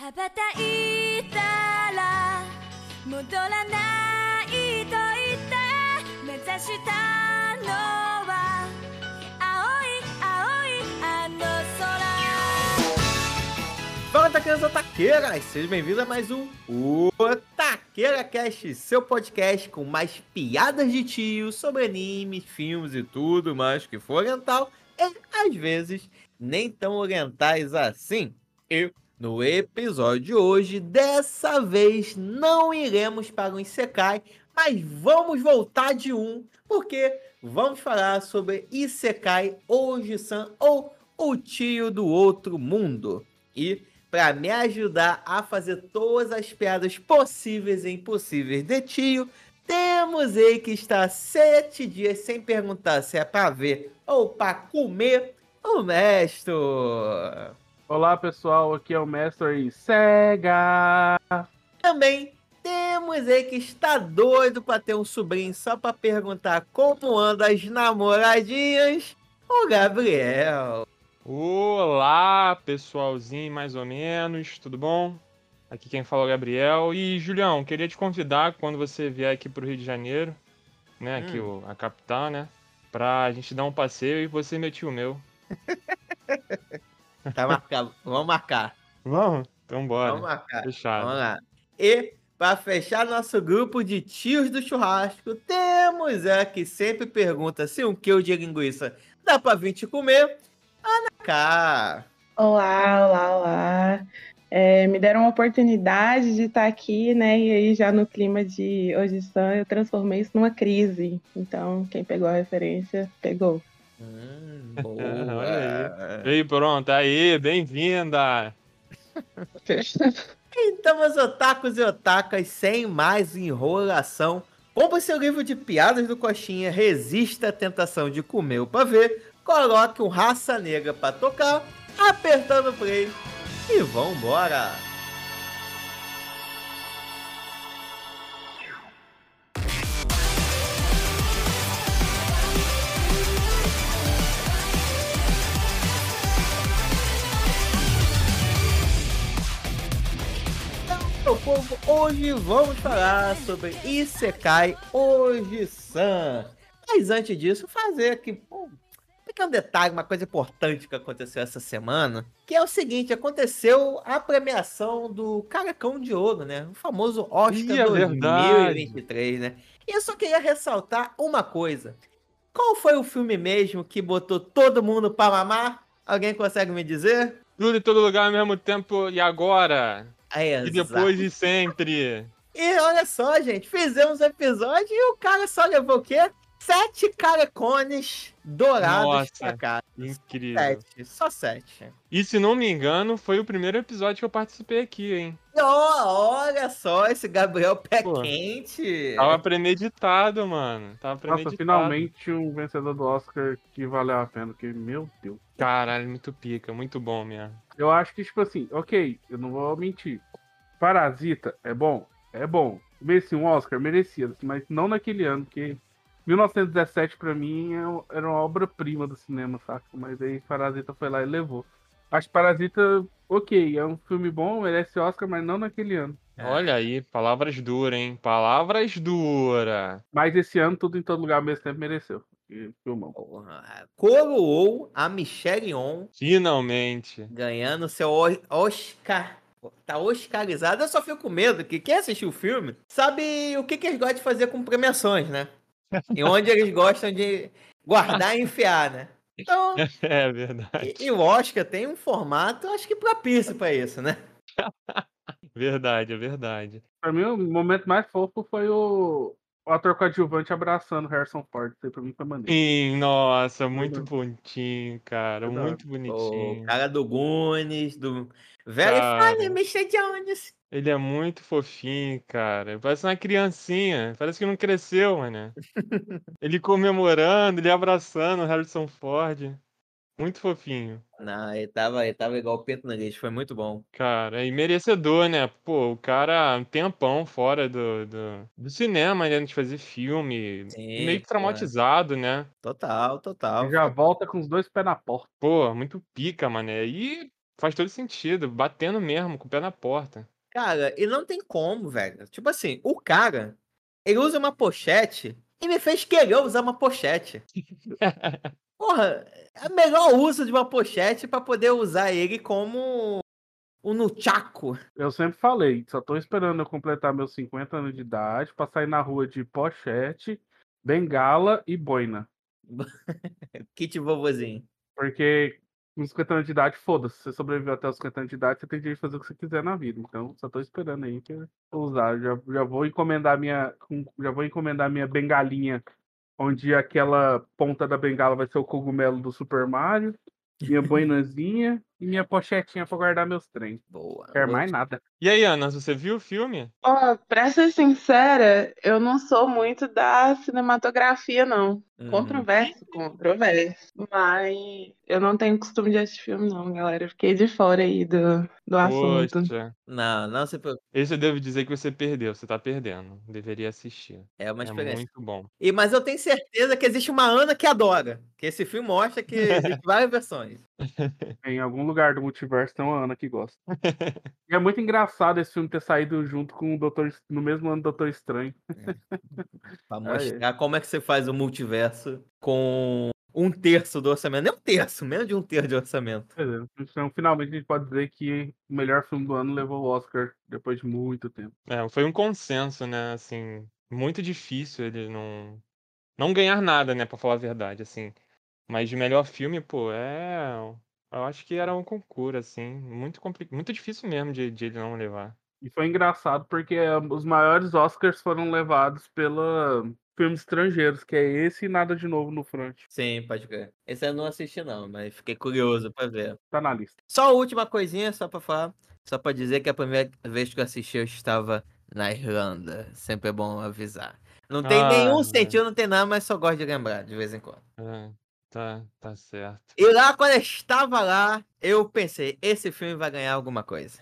羽ばたいたら戻らないと言って目指したのは青い青いあの空 Fala, taqueiras otaqueiras! Sejam bem-vindos a mais um Otaqueira Cast, seu podcast com mais piadas de tio sobre animes, filmes e tudo mais que for oriental e, às vezes, nem tão orientais assim. E, no episódio de hoje, dessa vez não iremos para o Isekai, mas vamos voltar de um, porque vamos falar sobre Isekai Oji-san ou o tio do outro mundo. E para me ajudar a fazer todas as piadas possíveis e impossíveis de tio, temos ele que está sete dias sem perguntar se é para ver ou para comer, o mestre. Olá pessoal, aqui é o Mestre Sega. Também temos ele que está doido para ter um sobrinho só para perguntar como andam as namoradinhas, o Gabriel. Olá, pessoalzinho, mais ou menos, tudo bom? Aqui quem fala é o Gabriel. E, Julião, queria te convidar quando você vier aqui pro Rio de Janeiro, né, aqui o, a capital, né, pra gente dar um passeio e você, meu tio meu. Tá marcado, vamos marcar. Vamos? Então bora. Vamos marcar. Fechado. Vamos lá. E para fechar nosso grupo de tios do churrasco, temos a que sempre pergunta se um quilo de linguiça dá para vir te comer. Ana K. Olá, olá, olá. É, me deram uma oportunidade de estar aqui, né? E aí, já no clima de hoje só, eu transformei isso numa crise. Então, quem pegou a referência, pegou. Hum, Olha boa. E pronto, aí, bem-vinda! então, meus otakus e otakas, sem mais enrolação, compre seu livro de piadas do Coxinha, resista à tentação de comer o pavê, coloque um raça negra pra tocar, apertando o play e vambora! Então, hoje vamos falar sobre Isekai Oji-san. Mas antes disso, fazer aqui pô, um pequeno detalhe, uma coisa importante que aconteceu essa semana, que é o seguinte, aconteceu a premiação do Caracão de Ouro, né? O famoso Oscar é 2023, né? E eu só queria ressaltar uma coisa. Qual foi o filme mesmo que botou todo mundo pra mamar? Alguém consegue me dizer? Tudo em todo lugar ao mesmo tempo e agora? É, E depois de sempre. E olha só, gente, fizemos um episódio e o cara só levou o quê? Sete caracones dourados Nossa. pra cá. Incrível. Sete, só sete. E se não me engano, foi o primeiro episódio que eu participei aqui, hein? Ó, olha só esse Gabriel pé Pô. quente. Tava premeditado, mano. Tava premeditado. Nossa, finalmente um vencedor do Oscar que valeu a pena, porque, meu Deus. Caralho, muito pica, muito bom mesmo. Eu acho que, tipo assim, ok, eu não vou mentir. Parasita é bom? É bom. Merecia um Oscar? Merecia, mas não naquele ano, porque 1917 pra mim é- era uma obra-prima do cinema, saca? Mas aí Parasita foi lá e levou. Acho que Parasita, ok, é um filme bom, merece Oscar, mas não naquele ano. É. Olha aí, palavras duras, hein? Palavras duras. Mas esse ano, tudo em todo lugar ao mesmo tempo mereceu. Filmão. Coroou a Michelle Yeoh Finalmente. ganhando seu Oscar. Tá oscarizado. Eu só fico com medo que quem assistiu o filme sabe o que, que eles gostam de fazer com premiações, né? E onde eles gostam de guardar e enfiar, né? Então, É verdade. e, e o Oscar tem um formato, acho que propício pra isso, né? Verdade, é verdade. Pra mim, o momento mais fofo foi o, o ator coadjuvante abraçando Harrison Ford. Isso aí pra mim foi maneiro. Sim, nossa, muito bonitinho, cara. Muito O bonitinho. cara do Goonies, do Cara. Funny Mr. Jones. Ele é muito fofinho, cara. Parece uma criancinha. Parece que não cresceu, mano. Ele comemorando, ele abraçando o Harrison Ford. Muito fofinho. Não, ele tava, ele tava igual o Pinto Nariz, foi muito bom. Cara, e merecedor, né? Pô, o cara um tempão fora do, do, do cinema, né? De fazer filme. Sim, meio que traumatizado, né? Total, total. Já volta com os dois pés na porta. Pô, muito pica, mané. E Faz todo sentido, batendo mesmo, com o pé na porta. Cara, e não tem como, velho. Tipo assim, o cara, ele usa uma pochete e me fez querer usar uma pochete. Porra, é o melhor uso de uma pochete pra poder usar ele como um nunchaku. Eu sempre falei, só tô esperando eu completar meus 50 anos de idade pra sair na rua de pochete, bengala e boina. Kit vovozinho. Porque com 50 anos de idade, foda-se. Se você sobreviveu até os 50 anos de idade, você tem direito de fazer o que você quiser na vida. Então, só tô esperando aí que eu vou usar. Já, já vou encomendar minha. Já vou encomendar minha bengalinha, onde aquela ponta da bengala vai ser o cogumelo do Super Mario, minha boinazinha e minha pochetinha pra guardar meus trem. Boa. Quer mais nada. E aí, Ana, você viu o filme? Ó, pra ser sincera, eu não sou muito da cinematografia, não. Uhum. Controverso, controverso. Mas eu não tenho costume de assistir filme, não, galera. Eu Fiquei de fora aí do, do assunto. Não, não se preocupe. esse eu devo dizer que você perdeu, você tá perdendo. Deveria assistir. É uma É experiência. muito bom. E, mas eu tenho certeza que existe uma Ana que adora. Que esse filme mostra que existem várias versões. Em algum lugar do multiverso tem uma Ana que gosta. e é muito engraçado esse filme ter saído junto com o Doutor no mesmo ano do Doutor Estranho. Pra É. mostrar como é que você faz o multiverso com um terço do orçamento. Nem um terço, menos de um terço de orçamento. É, Então, finalmente a gente pode dizer que o melhor filme do ano levou o Oscar depois de muito tempo. É, foi um consenso, né? Assim, muito difícil ele não não ganhar nada, né, Pra falar a verdade, assim. Mas de melhor filme, pô, é, eu acho que era um concurso, assim, muito complicado, muito difícil mesmo de, de ele não levar. E foi engraçado porque eh, os maiores Oscars foram levados pela filmes estrangeiros, que é esse e Nada de Novo no Front. Sim, pode crer. Esse eu não assisti, não, mas fiquei curioso pra ver. Tá na lista. Só a última coisinha, só pra falar. Só pra dizer que a primeira vez que eu assisti eu estava na Irlanda. Sempre é bom avisar. Não tem Ah, nenhum né. sentido, não tem nada, mas só gosto de lembrar de vez em quando. É, tá, tá certo. E lá, quando eu estava lá, eu pensei, esse filme vai ganhar alguma coisa.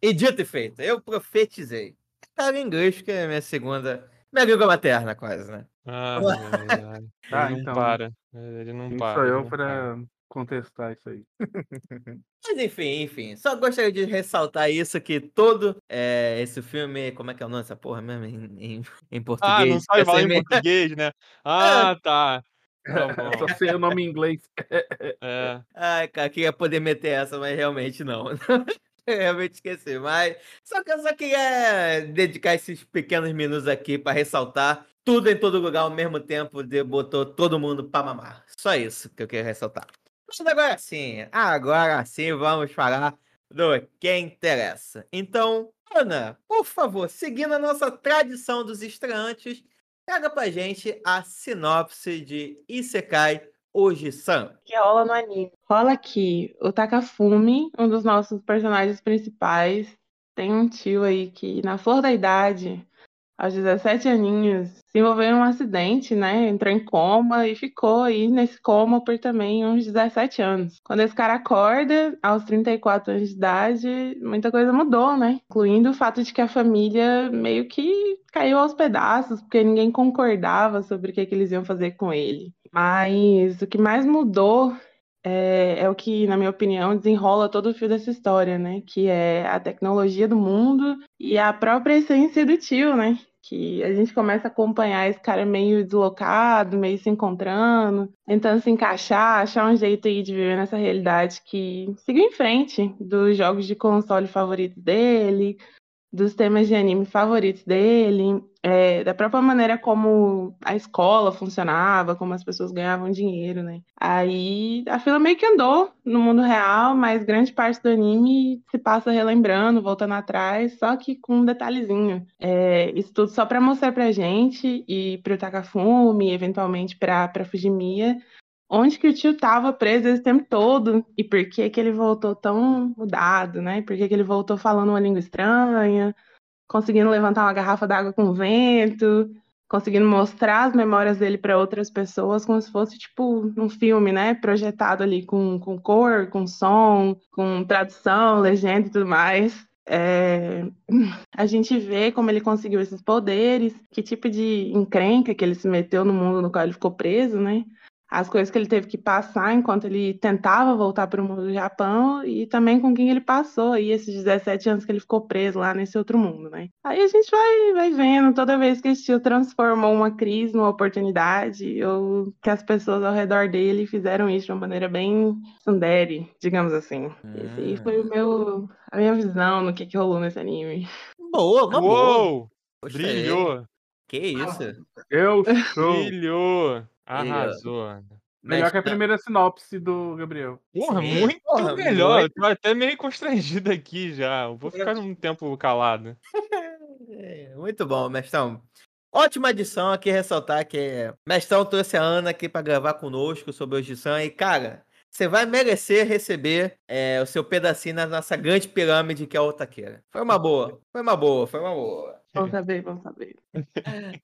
E dito e feito, eu profetizei. Cara, em inglês, que é minha segunda. Minha língua materna, quase, né? Ai. Tá, Ele não então. para. Ele não Quem para. sou eu para. pra contestar isso aí? Mas enfim, enfim. Só gostaria de ressaltar isso, que todo eh, esse filme. Como é que é o nome dessa porra mesmo? Em, em, em português. Ah, não sabe falar em português, né? Ah, tá. Só sei o nome em inglês. É. Ai, cara, queria poder meter essa, mas realmente não. Eu realmente esqueci. Mas só que eu só queria dedicar esses pequenos minutos aqui pra ressaltar tudo em todo lugar ao mesmo tempo, de botou todo mundo pra mamar. Só isso que eu queria ressaltar. Mas agora sim, agora sim vamos falar do que interessa. Então, Ana, por favor, seguindo a nossa tradição dos estreantes, traga pra gente a sinopse de Isekai Oji-san. que rola no anime. Rola que o Takafumi, um dos nossos personagens principais, tem um tio aí que, na flor da idade, aos 17 aninhos, se envolveu em um acidente, né? Entrou em coma e ficou aí nesse coma por também uns 17 anos. Quando esse cara acorda, aos 34 anos de idade, muita coisa mudou, né? Incluindo o fato de que a família meio que caiu aos pedaços, porque ninguém concordava sobre o que, que eles iam fazer com ele. Mas o que mais mudou é, é o que, na minha opinião, desenrola todo o fio dessa história, né? Que é a tecnologia do mundo e a própria essência do tio, né? Que a gente começa a acompanhar esse cara meio deslocado, meio se encontrando, tentando se encaixar, achar um jeito aí de viver nessa realidade que seguiu em frente dos jogos de console favoritos dele, dos temas de anime favoritos dele, é, da própria maneira como a escola funcionava, como as pessoas ganhavam dinheiro, né? Aí a fila meio que andou no mundo real, mas grande parte do anime se passa relembrando, voltando atrás, só que com um detalhezinho. É, isso tudo só pra mostrar pra gente e pro Takafumi, eventualmente pra, pra Fujimiya, onde que o tio tava preso esse tempo todo e por que que ele voltou tão mudado, né? Por que que ele voltou falando uma língua estranha, conseguindo levantar uma garrafa d'água com vento, conseguindo mostrar as memórias dele para outras pessoas como se fosse tipo um filme, né? Projetado ali com, com cor, com som, com tradução, legenda e tudo mais. É, a gente vê como ele conseguiu esses poderes, que tipo de encrenca que ele se meteu no mundo no qual ele ficou preso, né? As coisas que ele teve que passar enquanto ele tentava voltar para o mundo do Japão e também com quem ele passou aí esses 17 anos que ele ficou preso lá nesse outro mundo, né? Aí a gente vai, vai vendo toda vez que esse tio transformou uma crise numa oportunidade ou que as pessoas ao redor dele fizeram isso de uma maneira bem sundere, digamos assim. Esse aí foi o meu, a minha visão no que, que rolou nesse anime. Boa, uma boa. Uou! Gostei. Brilhou! Que isso? Eu sou. Brilhou! Arrasou. Melhor que a Mas- primeira sinopse do Gabriel. Porra, Sim, muito porra, melhor. muito. Eu tô até meio constrangido aqui já. Eu vou ficar um tempo calado. Muito bom, Mestão. Ótima edição aqui, ressaltar que Mestão trouxe a Ana aqui pra gravar conosco sobre o Jisan e, cara, você vai merecer receber é, o seu pedacinho na nossa grande pirâmide que é o Otaqueira. Foi uma boa, foi uma boa, foi uma boa. Vamos saber, vamos saber.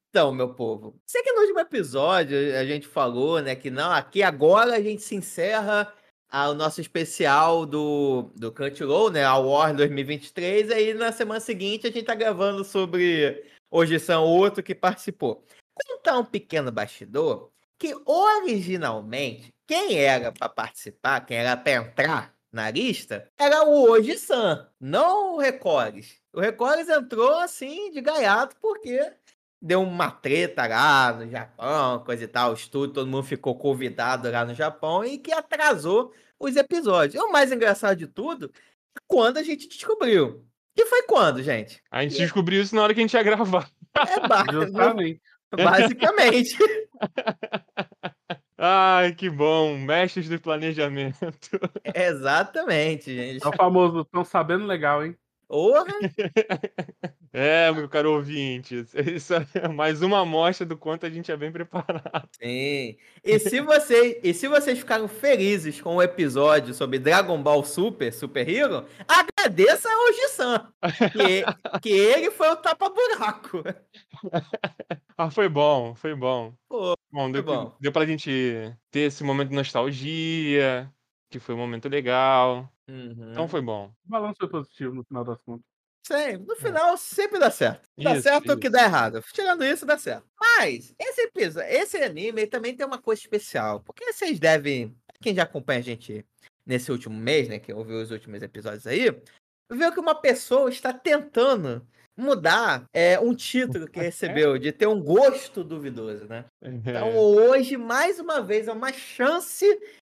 Então, meu povo, sei que no último episódio a gente falou, né, que não, aqui agora a gente se encerra o nosso especial do, do Crunchyroll, né, a War 2023, aí na semana seguinte a gente tá gravando sobre Hoje São Outro que participou. Contar um pequeno bastidor, que originalmente, quem era para participar, quem era para entrar na lista, era o Hoje San, não o Recordes. O Recordes entrou assim de gaiato porque deu uma treta lá no Japão, coisa e tal, o estúdio, todo mundo ficou convidado lá no Japão e que atrasou os episódios. E o mais engraçado de tudo, é quando a gente descobriu. Que foi quando, gente? A gente descobriu isso na hora que a gente ia gravar. É ba- Justamente. basicamente. Ai, que bom. Mestres do planejamento. Exatamente, gente. É o famoso, tão sabendo legal, hein? Porra, É, meu caro ouvinte. Isso é mais uma amostra do quanto a gente é bem preparado. sim. E se, vocês, e se vocês ficaram felizes com o episódio sobre Dragon Ball Super, Super Hero, agradeça ao Gi-san. Que, que ele foi o tapa-buraco. Ah, foi bom, foi bom. Pô, Bom, deu, bom. deu pra gente ter esse momento de nostalgia, que foi um momento legal. Uhum. Então foi bom. O balanço foi positivo no final das contas. Sim, no final sempre dá certo. Dá Isso, certo o que isso. dá errado. Tirando isso, dá certo. Mas, esse episódio, esse anime também tem uma coisa especial. Porque vocês devem. Quem já acompanha a gente nesse último mês, né? Que ouviu os últimos episódios aí, viu que uma pessoa está tentando mudar é, um título que recebeu, de ter um gosto duvidoso, né? Então, É. hoje, mais uma vez, é uma chance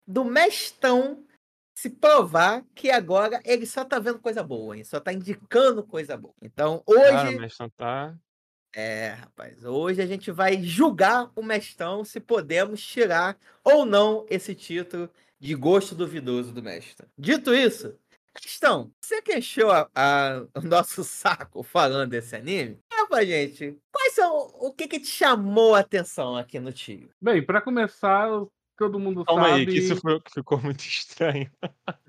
do mestão se provar que agora ele só tá vendo coisa boa, hein? Só tá indicando coisa boa. Então, hoje. mas não tá. É, rapaz, hoje a gente vai julgar o mestão se podemos tirar ou não esse título de gosto duvidoso do mestre. Dito isso, Mestão, você que encheu a- a- o nosso saco falando desse anime, é pra gente, quais são, o que que te chamou a atenção aqui no tio? Bem, pra começar, todo mundo Calma sabe. aí, que isso foi, ficou muito estranho.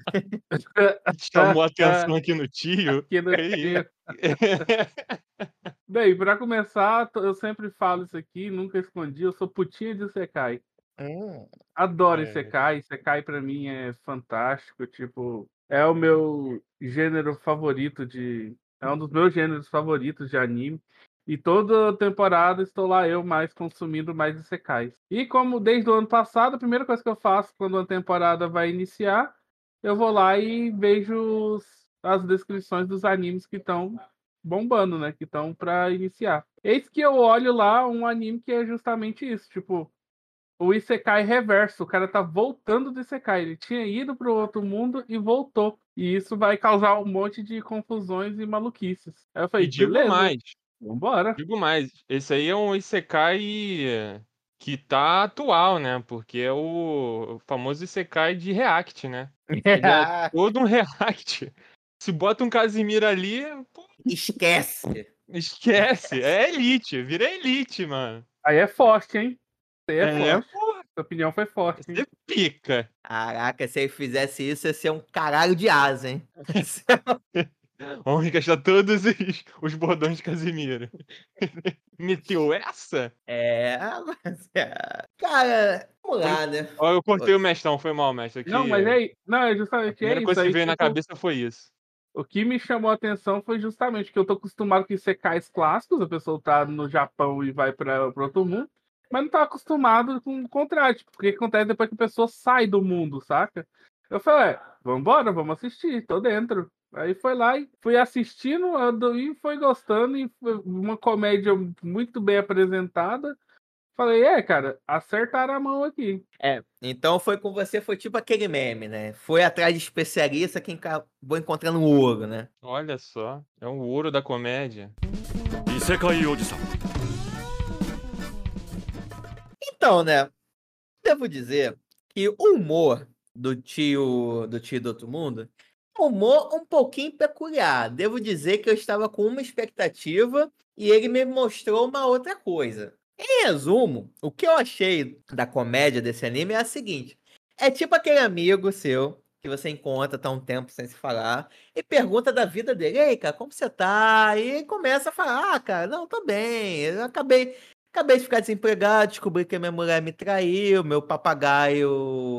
Chamou a atenção aqui no tio. Aqui no tio. Bem, pra começar, eu sempre falo isso aqui, nunca escondi, eu sou putinha de Sekai. Adoro É. Isekai, Isekai pra mim é fantástico, tipo, é o meu gênero favorito de. É um dos meus gêneros favoritos de anime. E toda temporada estou lá eu mais consumindo mais Isekais. E como desde o ano passado, a primeira coisa que eu faço quando a temporada vai iniciar, eu vou lá e vejo as descrições dos animes que estão bombando, né? Que estão pra iniciar. Eis que eu olho lá um anime que é justamente isso, tipo, o Isekai reverso. O cara tá voltando do Isekai. Ele tinha ido pro outro mundo e voltou. E isso vai causar um monte de confusões e maluquices. Aí eu falei, E digo beleza, mais, vambora. digo mais. Esse aí é um Isekai que tá atual, né? Porque é o famoso Isekai de React, né? É todo um React. Se bota um Casimiro ali, pô, Esquece. esquece. É elite, vira elite, mano. Aí é forte, hein? Aí é, É, forte. porra, Sua opinião foi forte. hein? você pica. Caraca, se ele fizesse isso, ia ser um caralho de asa, hein? Vamos gastar todos os, os bordões de Casimiro. Meteu essa? É, mas é. Cara, vamos lá, né? Ó, eu cortei o mestão, foi mal, mestre. Não, mas é, não, é A justamente é primeira isso. coisa que aí, veio na tipo, cabeça foi isso. O que me chamou a atenção foi justamente que eu tô acostumado com Isekais clássicos, a pessoa tá no Japão e vai para outro mundo. mas não tava acostumado com o contrário. Tipo, o que acontece depois que a pessoa sai do mundo, saca? Eu falei, é, vambora, vamos assistir, tô dentro. Aí foi lá e fui assistindo e foi gostando, e foi uma comédia muito bem apresentada. Falei, é, cara, acertaram a mão aqui. É, então foi com você, foi tipo aquele meme, né? Foi atrás de especialista quem acabou encontrando ouro, né? Olha só, é o ouro da comédia. Então, né? Devo dizer que o humor do tio do tio do outro mundo um humor um pouquinho peculiar. Devo dizer que eu estava com uma expectativa e ele me mostrou uma outra coisa. Em resumo, o que eu achei da comédia desse anime é a seguinte: é tipo aquele amigo seu que você encontra, tá um tempo sem se falar, e pergunta da vida dele, ei, cara, como você tá? E começa a falar, ah, cara, não, tô bem, eu acabei, acabei de ficar desempregado, descobri que minha mulher me traiu, meu papagaio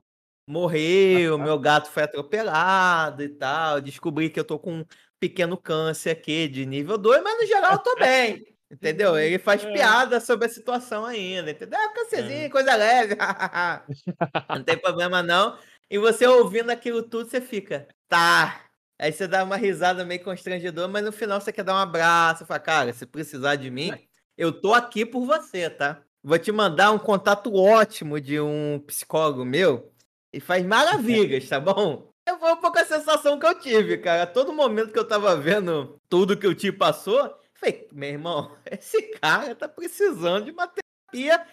morreu, meu gato foi atropelado e tal, descobri que eu tô com um pequeno câncer aqui de nível 2, mas no geral eu tô bem. Entendeu? Ele faz é. piada sobre a situação ainda, entendeu? É um câncerzinho, é. coisa leve. não tem problema não. E você ouvindo aquilo tudo, você fica, tá. Aí você dá uma risada meio constrangedora, mas no final você quer dar um abraço. Fala, cara, se precisar de mim, eu tô aqui por você, tá? Vou te mandar um contato ótimo de um psicólogo meu e faz maravilhas, tá bom? Foi um pouco a sensação que eu tive, cara. A todo momento que eu tava vendo tudo que o tio passou, falei, meu irmão, esse cara tá precisando de uma terapia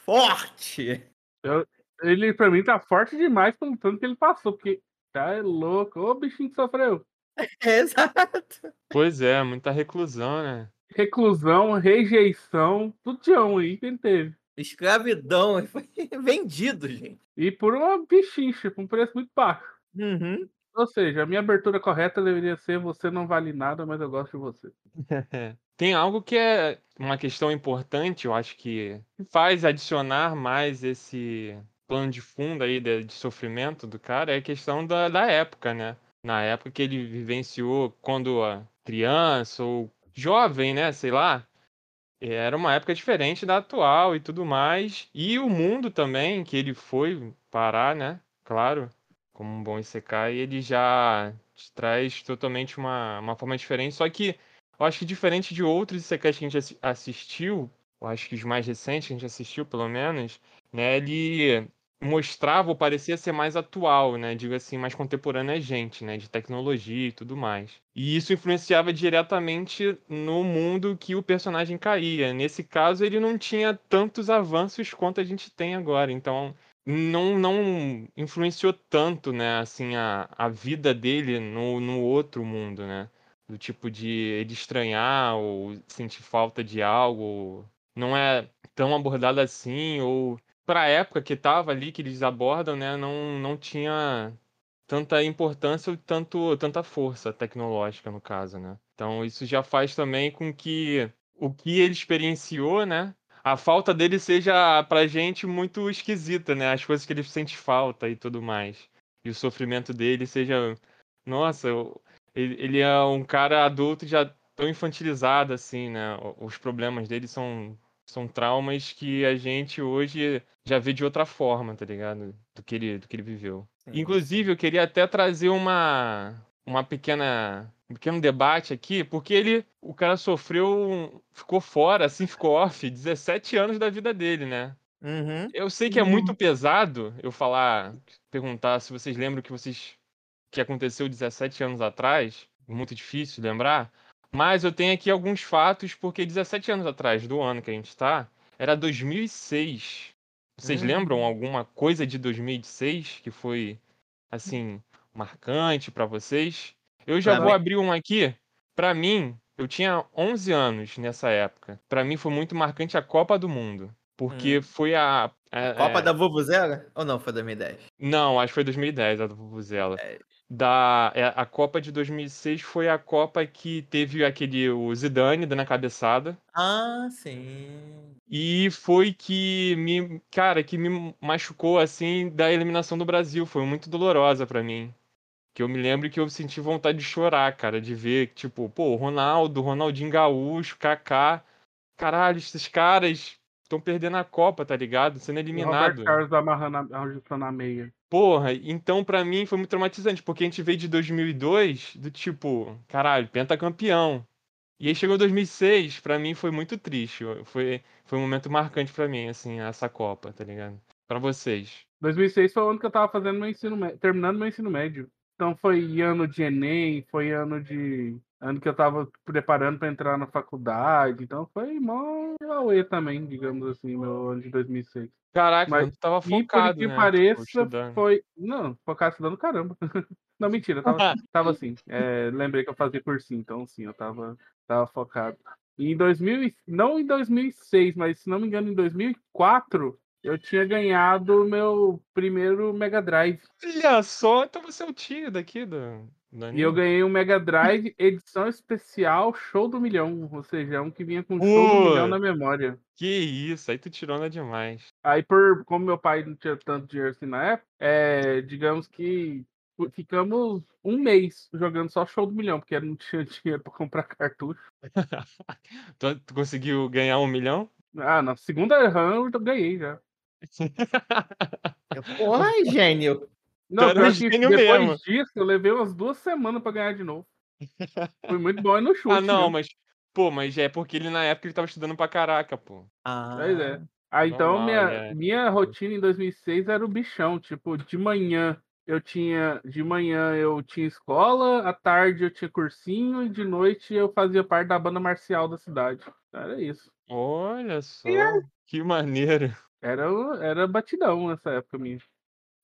forte. Eu, ele, pra mim, tá forte demais pelo tanto que ele passou, porque tá louco. Ô, bichinho que sofreu. Exato. Pois é, muita reclusão, né? Reclusão, rejeição, tudo de um aí que ele teve. Escravidão, foi vendido, gente. E por uma bichincha, com um preço muito baixo. Uhum. Ou seja, a minha abertura correta deveria ser você não vale nada, mas eu gosto de você. Tem algo que é uma questão importante, eu acho que faz adicionar mais esse plano de fundo aí de, de sofrimento do cara, é a questão da, da época, né? Na época que ele vivenciou quando a criança ou jovem, né? Sei lá, era uma época diferente da atual e tudo mais. E o mundo também, que ele foi parar, né? Claro, como um bom Isekai, ele já traz totalmente uma, uma forma diferente. Só que eu acho que diferente de outros Isekais que a gente assistiu, eu acho que os mais recentes que a gente assistiu, pelo menos, né? Ele mostrava ou parecia ser mais atual, né? Digo assim, mais contemporâneo a gente, né? De tecnologia e tudo mais. E isso influenciava diretamente no mundo que o personagem caía. Nesse caso, ele não tinha tantos avanços quanto a gente tem agora. Então, não, não influenciou tanto, né? Assim, a, a vida dele no, no outro mundo, né? Do tipo de ele estranhar ou sentir falta de algo. Não é tão abordado assim, ou para a época que estava ali, que eles abordam, né, não, não tinha tanta importância ou tanto, tanta força tecnológica, no caso, né? Então isso já faz também com que o que ele experienciou, né, a falta dele seja pra gente muito esquisita, né? As coisas que ele sente falta e tudo mais. E o sofrimento dele seja, nossa, ele é um cara adulto já tão infantilizado assim, né? Os problemas dele são são traumas que a gente hoje já vê de outra forma, tá ligado? Do que ele, do que ele viveu. Sim. Inclusive, eu queria até trazer uma, uma pequena um pequeno debate aqui, porque ele, o cara sofreu, ficou fora, assim, ficou off 17 anos da vida dele, né? Uhum. Eu sei que é muito pesado eu falar, perguntar se vocês lembram que vocês que aconteceu 17 anos atrás, muito difícil lembrar, mas eu tenho aqui alguns fatos, porque 17 anos atrás, do ano que a gente está, era 2006. Vocês hum. lembram alguma coisa de 2006 que foi, assim, marcante para vocês? Eu já vou abrir um aqui. Para mim, eu tinha 11 anos nessa época. Para mim foi muito marcante a Copa do Mundo. Porque hum. foi a. a Copa é... da Vuvuzela? Ou não, foi 2010? Não, acho que foi 2010 a da Vuvuzela. É, da é, a Copa de 2006 foi a Copa que teve aquele o Zidane dando a cabeçada. Ah, sim. E foi que me, cara, que me machucou assim da eliminação do Brasil, foi muito dolorosa para mim. Que eu me lembro que eu senti vontade de chorar, cara, de ver, tipo, pô, Ronaldo, Ronaldinho Gaúcho, Kaká, caralho, esses caras estão perdendo a Copa, tá ligado? Sendo O eliminado. Roberto Carlos amarrando a, ajustando a meia. Porra, então pra mim foi muito traumatizante, porque a gente veio de 2002, do tipo, caralho, pentacampeão. E aí chegou 2006, pra mim foi muito triste. Foi, foi um momento marcante pra mim, assim, essa Copa, tá ligado? Pra vocês. 2006 foi o ano que eu tava fazendo meu ensino médio, terminando meu ensino médio. Então foi ano de Enem, foi ano de. Ano que eu tava preparando pra entrar na faculdade. Então foi mó auê também, digamos assim, meu ano de 2006. Caraca, Mas- então tu tava E por focado, que né? pareça, Tipo, estudando. foi. Não, focado estudando caramba. Não, mentira, tava, tava assim. É, lembrei que eu fazia cursinho, então sim, eu tava, tava focado. E em 2000, e- não em 2006, mas se não me engano, em 2004, eu tinha ganhado meu primeiro Mega Drive. Olha só, então você é o tio daqui do. E eu ganhei um Mega Drive edição especial Show do Milhão. Ou seja, um que vinha com Show do Milhão na memória. Que isso, aí tu tirou onda demais. Aí, por como meu pai não tinha tanto dinheiro assim na época, é, digamos que ficamos um mês jogando só show do milhão, porque não tinha dinheiro pra comprar cartucho. Tu, tu conseguiu ganhar um milhão? Ah, na segunda run eu ganhei já. Porra, gênio. Não, gênio depois mesmo. disso, eu levei umas duas semanas pra ganhar de novo. Foi muito bom e no chute. ah, não, né? mas. Pô, mas é porque ele na época ele tava estudando pra caraca, pô. Ah, Pois é. Ah, então Normal, minha, é. minha rotina em 2006 era o bichão. Tipo, de manhã eu tinha. De manhã eu tinha escola, à tarde eu tinha cursinho e de noite eu fazia parte da banda marcial da cidade. Era isso. Olha só, que maneiro. Era, o- era batidão nessa época minha.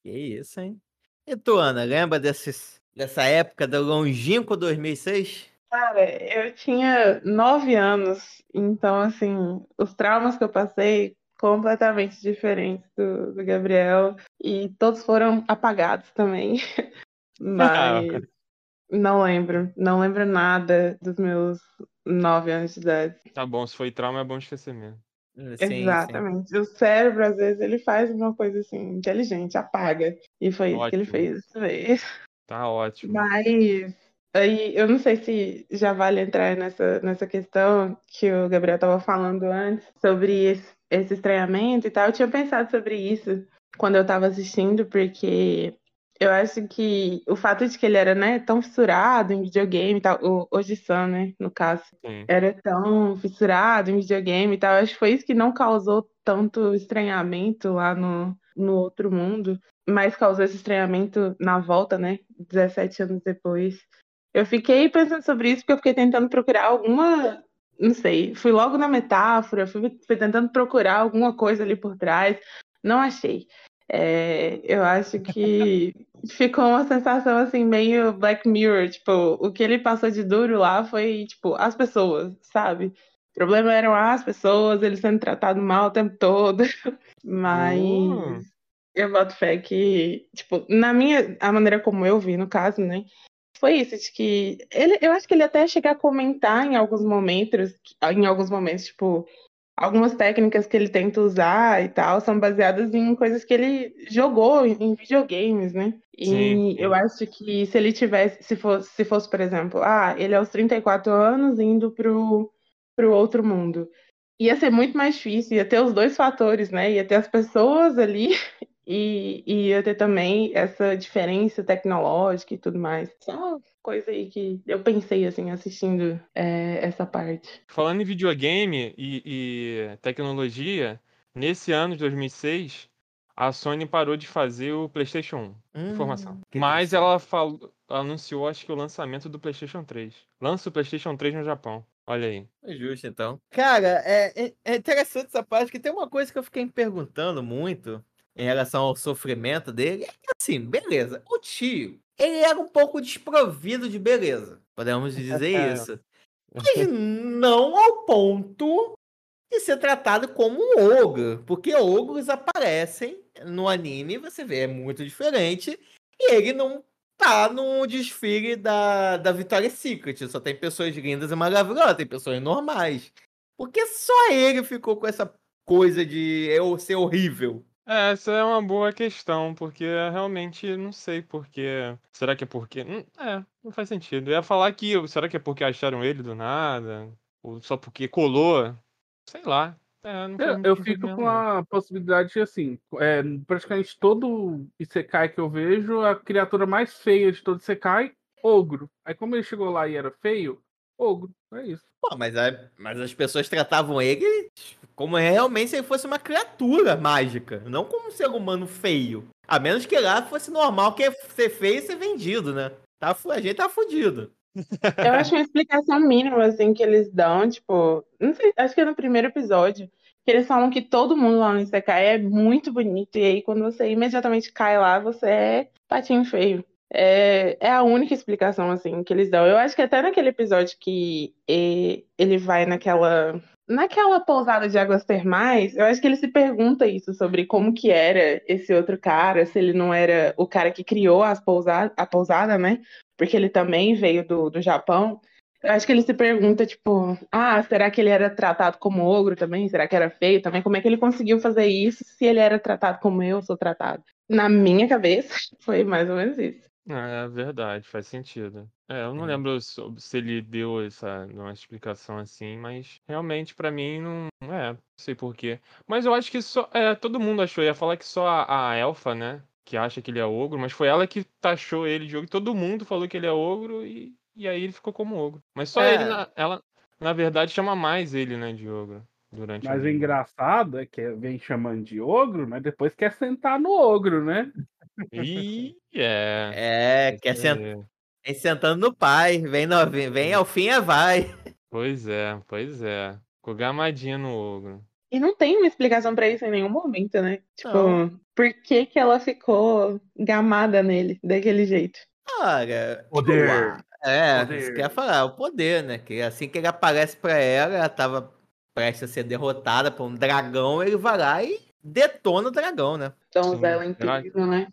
Que isso, hein? E tu, Ana, lembra desses, dessa época do longínquo 2006? Cara, eu tinha nove anos, então, assim, os traumas que eu passei completamente diferentes do, do Gabriel e todos foram apagados também. Mas não lembro, não lembro nada dos meus nove anos de idade. Tá bom, se foi trauma é bom esquecer mesmo. Sim, sim. Exatamente. O cérebro, às vezes, ele faz uma coisa assim, inteligente, apaga. E foi isso que ele Ótimo. fez vez. Tá ótimo. Mas aí eu não sei se já vale entrar nessa, nessa questão que o Gabriel estava falando antes sobre esse, esse estranhamento e tal. Eu tinha pensado sobre isso quando eu estava assistindo, porque eu acho que o fato de que ele era né, tão fissurado em videogame e tal, o Oji-san, né, no caso, Sim. era tão fissurado em videogame e tal. Acho que foi isso que não causou tanto estranhamento lá no, no outro mundo, mas causou esse estranhamento na volta, né? 17 anos depois. Eu fiquei pensando sobre isso porque eu fiquei tentando procurar alguma. Não sei, fui logo na metáfora, fui, fui tentando procurar alguma coisa ali por trás, não achei. É, eu acho que ficou uma sensação assim, meio Black Mirror, tipo, o que ele passou de duro lá foi, tipo, as pessoas, sabe? O problema eram as pessoas, ele sendo tratado mal o tempo todo, mas Uh. eu boto fé que, tipo, na minha, a maneira como eu vi, no caso, né, foi isso, de que ele, eu acho que ele até chega a comentar em alguns momentos, em alguns momentos, tipo, algumas técnicas que ele tenta usar e tal são baseadas em coisas que ele jogou em, videogames, né? E Sim, sim. eu acho que se ele tivesse, se fosse, se fosse, por exemplo, ah, ele aos 34 anos indo pro, pro outro mundo. Ia ser muito mais difícil, ia ter os dois fatores, né? Ia ter as pessoas ali e, e ia ter também essa diferença tecnológica e tudo mais. Só uma coisa aí que eu pensei, assim, assistindo é, essa parte. Falando em videogame e, e tecnologia, nesse ano de 2006, a Sony parou de fazer o PlayStation 1. Hum, Informação. Mas ela falou, anunciou, acho que o lançamento do PlayStation 3. Lança o PlayStation 3 no Japão. Olha aí. É Justo, então. Cara, é, é- é interessante essa parte, que tem uma coisa que eu fiquei me perguntando muito em relação ao sofrimento dele. É que, assim, beleza, o tio, ele era um pouco desprovido de beleza, podemos dizer É. isso. Mas não ao ponto de ser tratado como um ogro, porque ogros aparecem no anime, você vê, é muito diferente, e ele não tá no desfile da, da Victoria's Secret, só tem pessoas lindas e maravilhosas, tem pessoas normais. Porque só ele ficou com essa coisa de eu ser horrível. É, essa é uma boa questão, porque realmente não sei porquê. Será que é porque. Hum, É, não faz sentido. Eu ia falar que. Será que é porque acharam ele do nada? Ou só porque colou? Sei lá. É, não faz Eu, muito eu sentido fico mesmo, com não. a possibilidade, assim, é, praticamente todo Isekai que eu vejo, a criatura mais feia de todo Isekai, ogro. Aí como ele chegou lá e era feio, ogro, é isso. Pô, mas, a- mas as pessoas tratavam ele como realmente se ele fosse uma criatura mágica, não como um ser humano feio. A menos que lá fosse normal que é ser feio e ser vendido, né? Tá, a gente tá fudido. Eu acho uma explicação mínima, assim, que eles dão, tipo, não sei, acho que é no primeiro episódio, que eles falam que todo mundo lá no Isekai é muito bonito, e aí quando você imediatamente cai lá, você é patinho feio. É, é a única explicação, assim, que eles dão. Eu acho que até naquele episódio que ele vai naquela, naquela pousada de águas termais, eu acho que ele se pergunta isso, sobre como que era esse outro cara, se ele não era o cara que criou as pousa a pousada, né? porque ele também veio do, do Japão. Eu acho que ele se pergunta, tipo, ah, será que ele era tratado como ogro também? Será que era feio também? Como é que ele conseguiu fazer isso se ele era tratado como eu sou tratado? Na minha cabeça, foi mais ou menos isso. É verdade, faz sentido. É, eu não É. lembro so- se ele deu essa uma explicação assim, mas realmente pra mim não é, não sei por quê. Mas eu acho que só é, todo mundo achou, ia falar que só a, a Elfa, né, que acha que ele é ogro, mas foi ela que taxou ele de ogro. Todo mundo falou que ele é ogro e, e aí ele ficou como ogro. Mas só É. ele, na- ela, na verdade, chama mais ele, né, de ogro durante Mas o engraçado é que vem chamando de ogro, mas depois quer sentar no ogro, né? Ih, é. É, quer isso sen- aí. vem sentando no pai, vem, no, vem, ao fim é vai. Pois é, pois é. Ficou gamadinha no ogro. E não tem uma explicação pra isso em nenhum momento, né? Tipo, Não. por que que ela ficou gamada nele daquele jeito? Olha, Poder. é, Poder. isso que eu ia falar, o poder, né? Que assim que ele aparece pra ela, ela tava prestes a ser derrotada por um dragão, ele vai lá e detona o dragão, né? Donzela em perigo, né?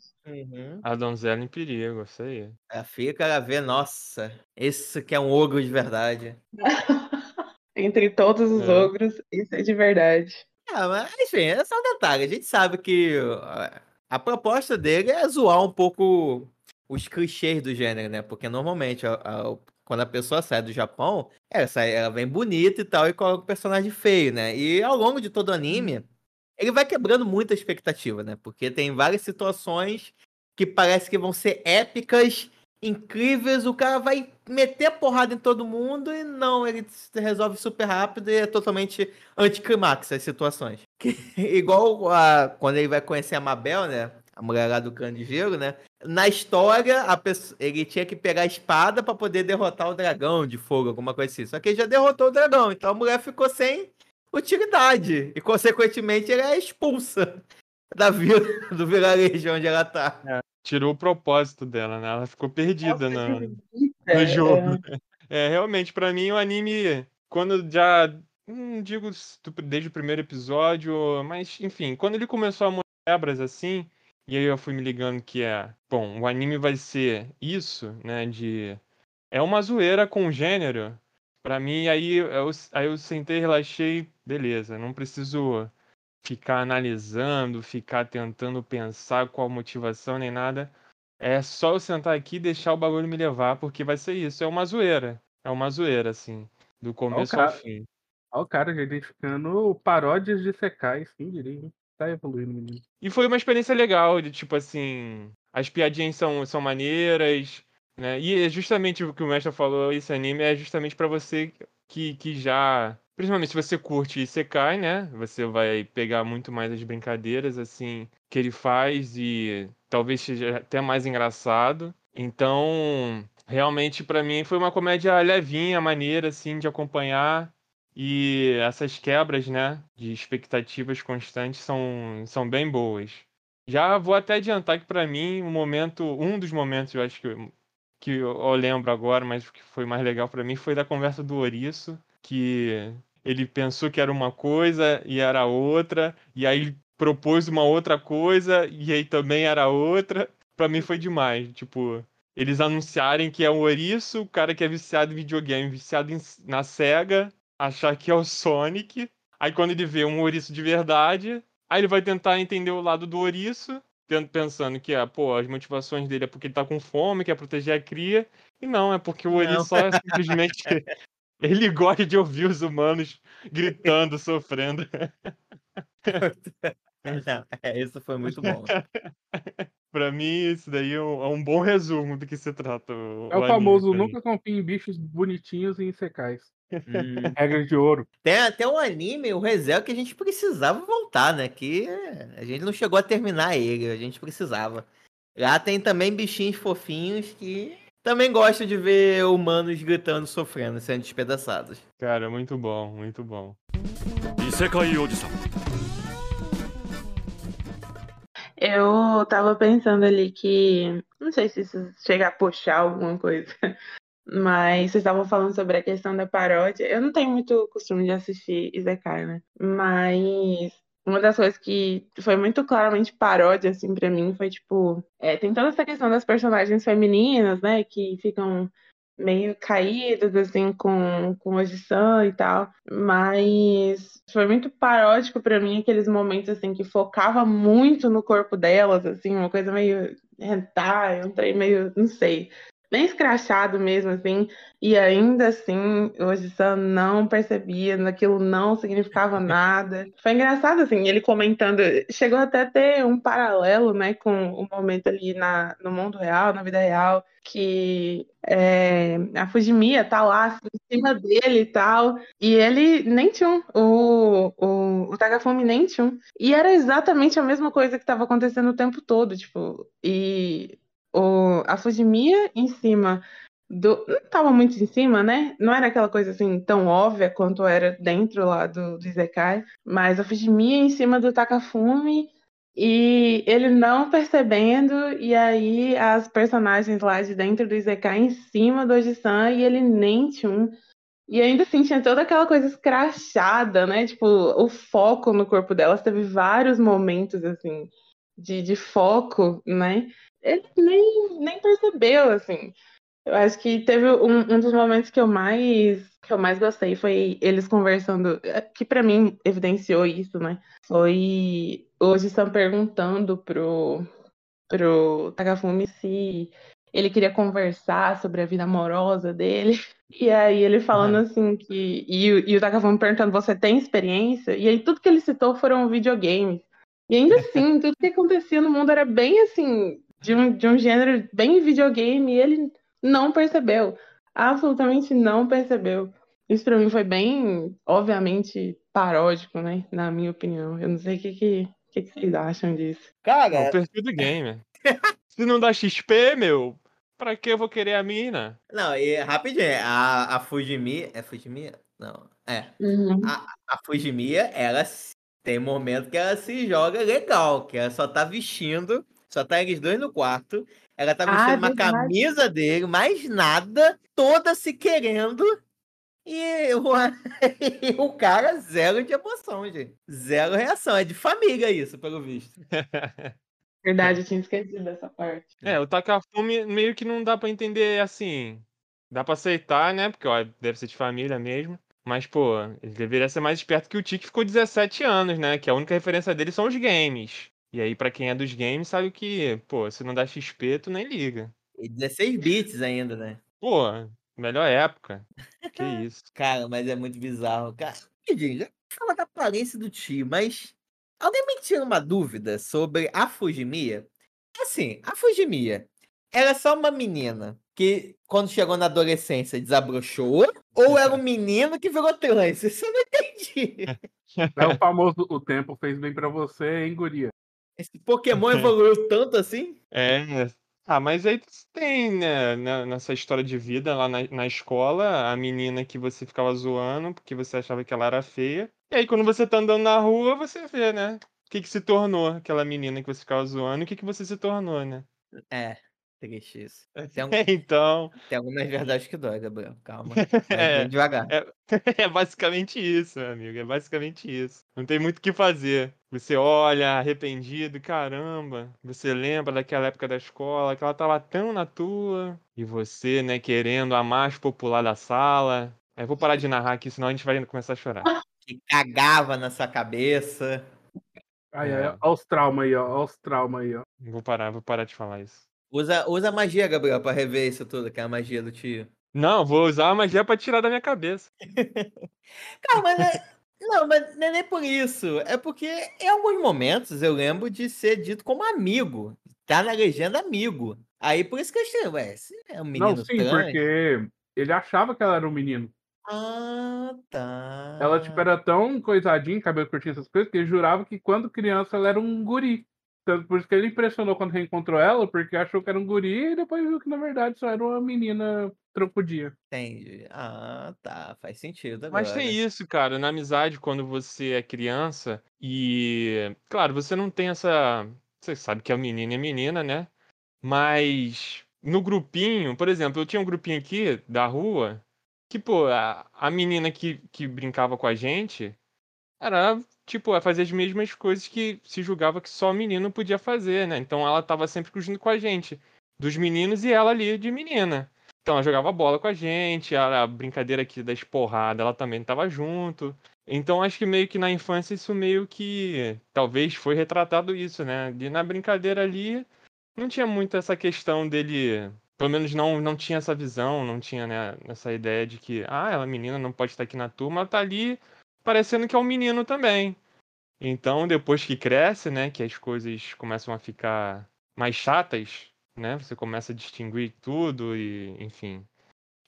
A donzela em perigo, isso aí. Ela fica, ela vê, nossa, esse que é um ogro de verdade. Entre todos os É. ogros, isso é de verdade. Ah, mas enfim, é só um detalhe. A gente sabe que a proposta dele é zoar um pouco os clichês do gênero, né? Porque normalmente, a- a- quando a pessoa sai do Japão, ela, sai, ela vem bonita e tal, e coloca o personagem feio, né? E ao longo de todo o anime, ele vai quebrando muita expectativa, né? Porque tem várias situações que parece que vão ser épicas, incríveis, o cara vai meter porrada em todo mundo e não, ele se resolve super rápido e é totalmente anticlimax as situações. Que- igual a- quando ele vai conhecer a Mabel, né? A mulher lá do cano de gelo, né? Na história, a pessoa- ele tinha que pegar a espada pra poder derrotar o dragão de fogo, alguma coisa assim. Só que ele já derrotou o dragão, então a mulher ficou sem utilidade. E, consequentemente, ela é expulsa da vila, do vilarejo onde ela tá. Tirou o propósito dela, né? Ela ficou perdida no, no É, jogo. É, realmente, pra mim, o anime, quando já. Não digo s- do- desde o primeiro episódio, mas, enfim, quando ele começou a mostrar quebras assim, e aí eu fui me ligando que é. Bom, o anime vai ser isso, né? De. É uma zoeira com gênero. Pra mim, aí eu, aí eu sentei, relaxei, beleza, não preciso ficar analisando, ficar tentando pensar qual motivação nem nada. É só eu sentar aqui e deixar o bagulho me levar, porque vai ser isso. É uma zoeira. É uma zoeira, assim. Do começo ao fim. Olha o cara já identificando paródias de Sekai, quem diria, hein? Tá evoluindo, menino. E foi uma experiência legal, de tipo assim. As piadinhas são, são maneiras, né? E é justamente o que o mestre falou, esse anime é justamente pra você que, que já. Principalmente se você curte Isekai, né? Você vai pegar muito mais as brincadeiras, assim, que ele faz e talvez seja até mais engraçado. Então, realmente, pra mim, foi uma comédia levinha, maneira, assim, de acompanhar. E essas quebras, né, de expectativas constantes são, são bem boas. Já vou até adiantar que pra mim o momento, um dos momentos, eu acho que eu, que eu, lembro agora, mas que foi mais legal pra mim foi da conversa do Ouriço, que ele pensou que era uma coisa e era outra, e aí propôs uma outra coisa e aí também era outra. Pra mim foi demais, tipo, eles anunciarem que é um ouriço, o cara que é viciado em videogame, viciado em- na SEGA, achar que é o Sonic. Aí quando ele vê um ouriço de verdade, aí ele vai tentar entender o lado do ouriço, pen- pensando que é, pô, as motivações dele é porque ele tá com fome, quer proteger a cria. E não, é porque o ouriço só é simplesmente Ele gosta de ouvir os humanos gritando, sofrendo. Não, é, isso foi muito bom. pra mim, isso daí é um, é um bom resumo do que se trata. O, É o anime famoso mim. nunca confie em bichos bonitinhos e secais. Hum. Regra de ouro. Tem até um anime, o Rezel, que a gente precisava voltar, né? Que a gente não chegou a terminar ele, a gente precisava. Lá tem também bichinhos fofinhos que também gostam de ver humanos gritando, sofrendo, sendo despedaçados. Cara, muito bom, muito bom. 異世 Eu tava pensando ali que. Não sei se isso chega a puxar alguma coisa. Mas vocês estavam falando sobre a questão da paródia. Eu não tenho muito costume de assistir Izekai, né? Mas uma das coisas que foi muito claramente paródia, assim, pra mim, foi tipo. é, tem toda essa questão das personagens femininas, né? Que ficam meio caídas, assim, com, com o e tal. Mas foi muito paródico pra mim aqueles momentos, assim, que focava muito no corpo delas, assim, uma coisa meio hentai, um trem meio, não sei, bem escrachado mesmo, assim. E ainda assim, o San não percebia, aquilo não significava nada. Foi engraçado, assim, ele comentando, chegou até a ter um paralelo, né, com o momento ali na, no mundo real, na vida real, que é, a Fujimiya tá lá assim, em cima dele e tal, e ele nem tinha um, o, o, o Takafumi nem tinha um. E era exatamente a mesma coisa que estava acontecendo o tempo todo, tipo, e o, a Fujimiya em cima do. Não tava muito em cima, né? Não era aquela coisa assim tão óbvia quanto era dentro lá do, do Izekai, mas a Fujimiya em cima do Takafumi e ele não percebendo, e aí as personagens lá de dentro do Izekai em cima do Oji-san e ele nem tinha um. E ainda assim tinha toda aquela coisa escrachada, né? Tipo, o foco no corpo delas teve vários momentos assim de, de foco, né? Ele nem, nem percebeu, assim. Eu acho que teve um, um dos momentos que eu mais que eu mais gostei foi eles conversando, eh, que pra mim evidenciou isso, né? Foi hoje estão perguntando pro pro Takafumi se ele queria conversar sobre a vida amorosa dele. E aí ele falando assim que. E, e o Takafumi perguntando, você tem experiência? E aí tudo que ele citou foram videogames. E ainda assim, tudo que acontecia no mundo era bem assim, de um, de um gênero bem videogame, e ele não percebeu. Absolutamente não percebeu. Isso pra mim foi bem, obviamente, paródico, né? Na minha opinião. Eu não sei o que, que, o que, que vocês acham disso. É o Cara, perfil do gamer. Se não dá XP, meu, pra que eu vou querer a mina? não, e rapidinho, a, a Fujimi. É Fujimi? Não, é. A, a Fujimiya, ela tem momento que ela se joga legal, que ela só tá vestindo, só tá eles dois no quarto, ela tá Ah, vestindo uma verdade. camisa dele, mais nada, toda se querendo, e o, e o cara zero de emoção, gente. Zero reação, é de família isso, pelo visto. Verdade, eu tinha esquecido dessa parte. É, o Takafumi meio que não dá pra entender assim. Dá pra aceitar, né? Porque ó, deve ser de família mesmo. Mas, pô, ele deveria ser mais esperto que o Tiki ficou 17 anos, né? Que a única referência dele são os games. E aí, pra quem é dos games, sabe que, pô, se não dá XP, tu nem liga. E 16 bits ainda, né? Pô, melhor época. Que isso. Cara, mas é muito bizarro. Cara, já fala da aparência do tio, mas alguém me tira uma dúvida sobre a Fujimiya? Assim, a Fujimiya, ela é só uma menina que, quando chegou na adolescência, desabrochou? Ou era um menino que virou trans? Isso eu não entendi. É o famoso o tempo fez bem pra você, hein, guria? Esse Pokémon evoluiu tanto assim? É. Ah, mas aí tem, né, né, nessa história de vida lá na, na escola, a menina que você ficava zoando porque você achava que ela era feia. E aí, quando você tá andando na rua, você vê, né? O que que se tornou aquela menina que você ficava zoando e o que que você se tornou, né? É, triste isso. Tem, um- Então, tem algumas verdades que dói, Gabriel. Calma. É, devagar. é basicamente isso, meu amigo. É basicamente isso. Não tem muito o que fazer. Você olha arrependido, caramba. Você lembra daquela época da escola, que ela tava tão na tua. E você, né, querendo a mais popular da sala. Eu vou parar de narrar aqui, senão a gente vai começar a chorar. Que cagava na sua cabeça. Ai, É. ai, ó os traumas aí, ó. Ó os traumas aí, ó. Vou parar, vou parar de falar isso. Usa, usa a magia, Gabriel, pra rever isso tudo, que é a magia do tio. Não, vou usar a magia pra tirar da minha cabeça. Cara, mas não é, não, mas não é nem por isso. É porque em alguns momentos eu lembro de ser dito como amigo. Tá na legenda amigo. Aí por isso que eu achei, ué, esse é um menino Não, sim, trans. porque ele achava que ela era um menino. Ah, tá. Ela, tipo, era tão coisadinha, cabelo curtinho, essas coisas, que ele jurava que quando criança ela era um guri. Tanto por isso que ele impressionou quando reencontrou ela, porque achou que era um guri e depois viu que na verdade só era uma menina troncudinha. Entendi. Ah, tá. Faz sentido agora. Mas tem isso, cara, na amizade, quando você é criança e. Claro, você não tem essa. Você sabe que é menino e menina, né? Mas no grupinho, por exemplo, eu tinha um grupinho aqui da rua que, pô, a, a menina que, que brincava com a gente era, tipo, a fazer as mesmas coisas que se julgava que só menino podia fazer, né? Então ela tava sempre junto com a gente, dos meninos e ela ali de menina. Então ela jogava bola com a gente, a, brincadeira aqui da esporrada, ela também tava junto. Então acho que meio que na infância isso meio que talvez foi retratado isso, né? De na brincadeira ali não tinha muito essa questão dele, pelo menos não não tinha essa visão, não tinha né, essa ideia de que ah, ela é menina, não pode estar aqui na turma, ela tá ali parecendo que é um menino também. Então depois que cresce, né, que as coisas começam a ficar mais chatas, né? Você começa a distinguir tudo e, enfim,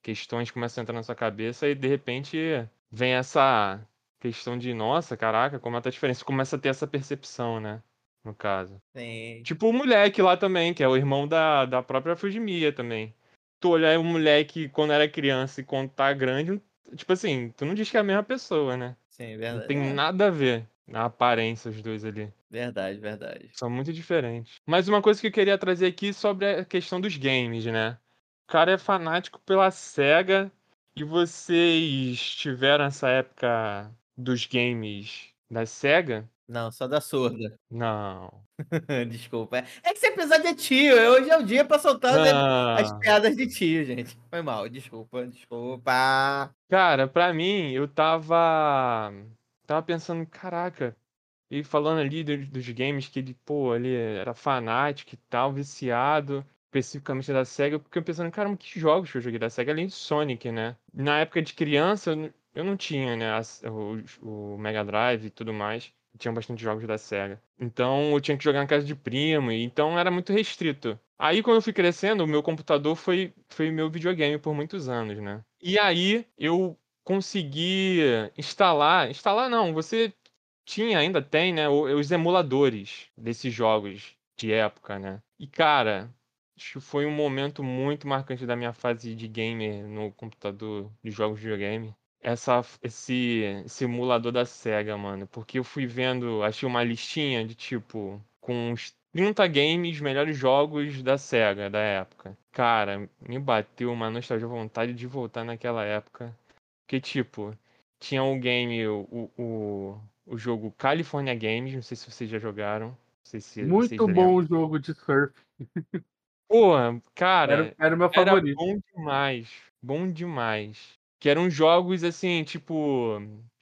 questões começam a entrar na sua cabeça e de repente vem essa questão de, nossa, caraca, como ela tá diferente. Você começa a ter essa percepção, né? No caso. Sim. Tipo o moleque lá também, que é o irmão da, da própria Fujimia também. Tu olhar o moleque quando era criança e quando tá grande, tipo assim, tu não diz que é a mesma pessoa, né? Sim, Não verdade. tem é, nada a ver na aparência os dois ali. Verdade, verdade. São muito diferentes. Mas uma coisa que eu queria trazer aqui sobre a questão dos games, né? O cara é fanático pela SEGA e vocês tiveram essa época dos games da SEGA? Não, só da surda. Não. Desculpa. É é que esse episódio é tio. Hoje é o dia pra soltar as, as Não. piadas de tio, gente. Foi mal. Desculpa, desculpa. Cara, pra mim, eu tava. Tava pensando, caraca. E falando ali do- dos games que ele, pô, ele era fanático e tal, viciado, especificamente da SEGA, porque eu pensando, caramba, que jogos que eu joguei da SEGA, além de Sonic, né? Na época de criança, eu não, tinha, né, o, o Mega Drive e tudo mais. Tinha bastante jogos da SEGA. Então eu tinha que jogar na casa de primo, então era muito restrito. Aí quando eu fui crescendo, o meu computador foi, foi meu videogame por muitos anos, né? E aí eu consegui instalar. Instalar não, você tinha, ainda tem, né, os emuladores desses jogos de época, né? E cara, acho que foi um momento muito marcante da minha fase de gamer no computador de jogos de videogame. Essa, esse, emulador da SEGA, mano. Porque eu fui vendo, achei uma listinha de tipo, com uns 30 games, melhores jogos da SEGA da época. Cara, me bateu uma nostalgia, vontade de voltar naquela época. Porque, tipo, tinha o game, o, o, o jogo California Games, não sei se vocês já jogaram. Não sei se Muito bom o jogo de surf. Porra, cara, Era, era o meu era favorito. bom demais. Bom demais. Que eram jogos assim, tipo,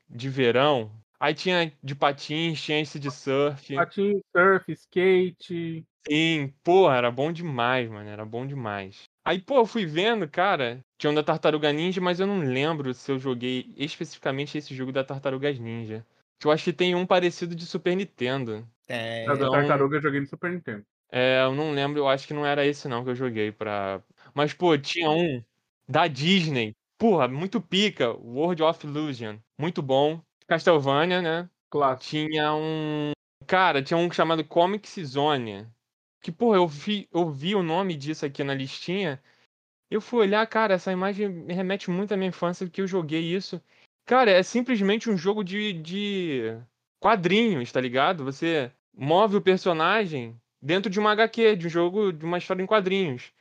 de verão. Aí tinha de patins, tinha esse de surf. Patins, surf, skate. Sim, porra, era bom demais, mano. Era bom demais. Aí, pô, eu fui vendo, cara. Tinha um da Tartaruga Ninja, mas eu não lembro se eu joguei especificamente esse jogo da Tartarugas Ninja. Que eu acho que tem um parecido de Super Nintendo. Da Então- Tartaruga eu joguei no Super Nintendo. É, eu não lembro, eu acho que não era esse não que eu joguei pra. Mas, pô, tinha um da Disney. Porra, muito pica. World of Illusion. Muito bom. Castlevania, né? Clássico. Tinha um. Cara, tinha um chamado Comic Zone. Que, porra, eu vi, eu vi o nome disso aqui na listinha. Eu fui olhar, cara, essa imagem me remete muito à minha infância, porque eu joguei isso. Cara, é simplesmente um jogo de, de quadrinhos, tá ligado? Você move o personagem dentro de uma HQ, de um jogo, de uma história em quadrinhos.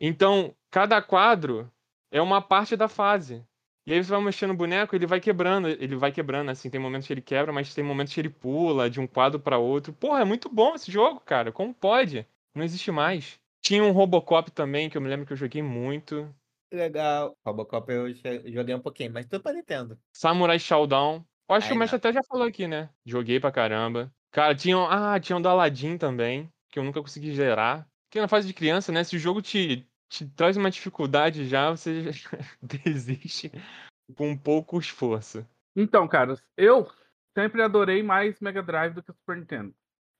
Então, cada quadro é uma parte da fase. E aí você vai mexendo o boneco, ele vai quebrando, ele vai quebrando, assim, tem momentos que ele quebra, mas tem momentos que ele pula de um quadro pra outro. Porra, é muito bom esse jogo, cara. Como pode? Não existe mais. Tinha um Robocop também, que eu me lembro que eu joguei muito. Legal. Robocop eu joguei um pouquinho, mas tudo pra Nintendo. Samurai Showdown. Eu acho que Aí o mestre até já falou aqui, né? Joguei pra caramba. Cara, tinha. um- Ah, tinha um do Aladdin também, que eu nunca consegui zerar. Porque na fase de criança, né? Se o jogo te, te traz uma dificuldade já, você já desiste com pouco esforço. Então, cara, eu sempre adorei mais Mega Drive do que o Super Nintendo.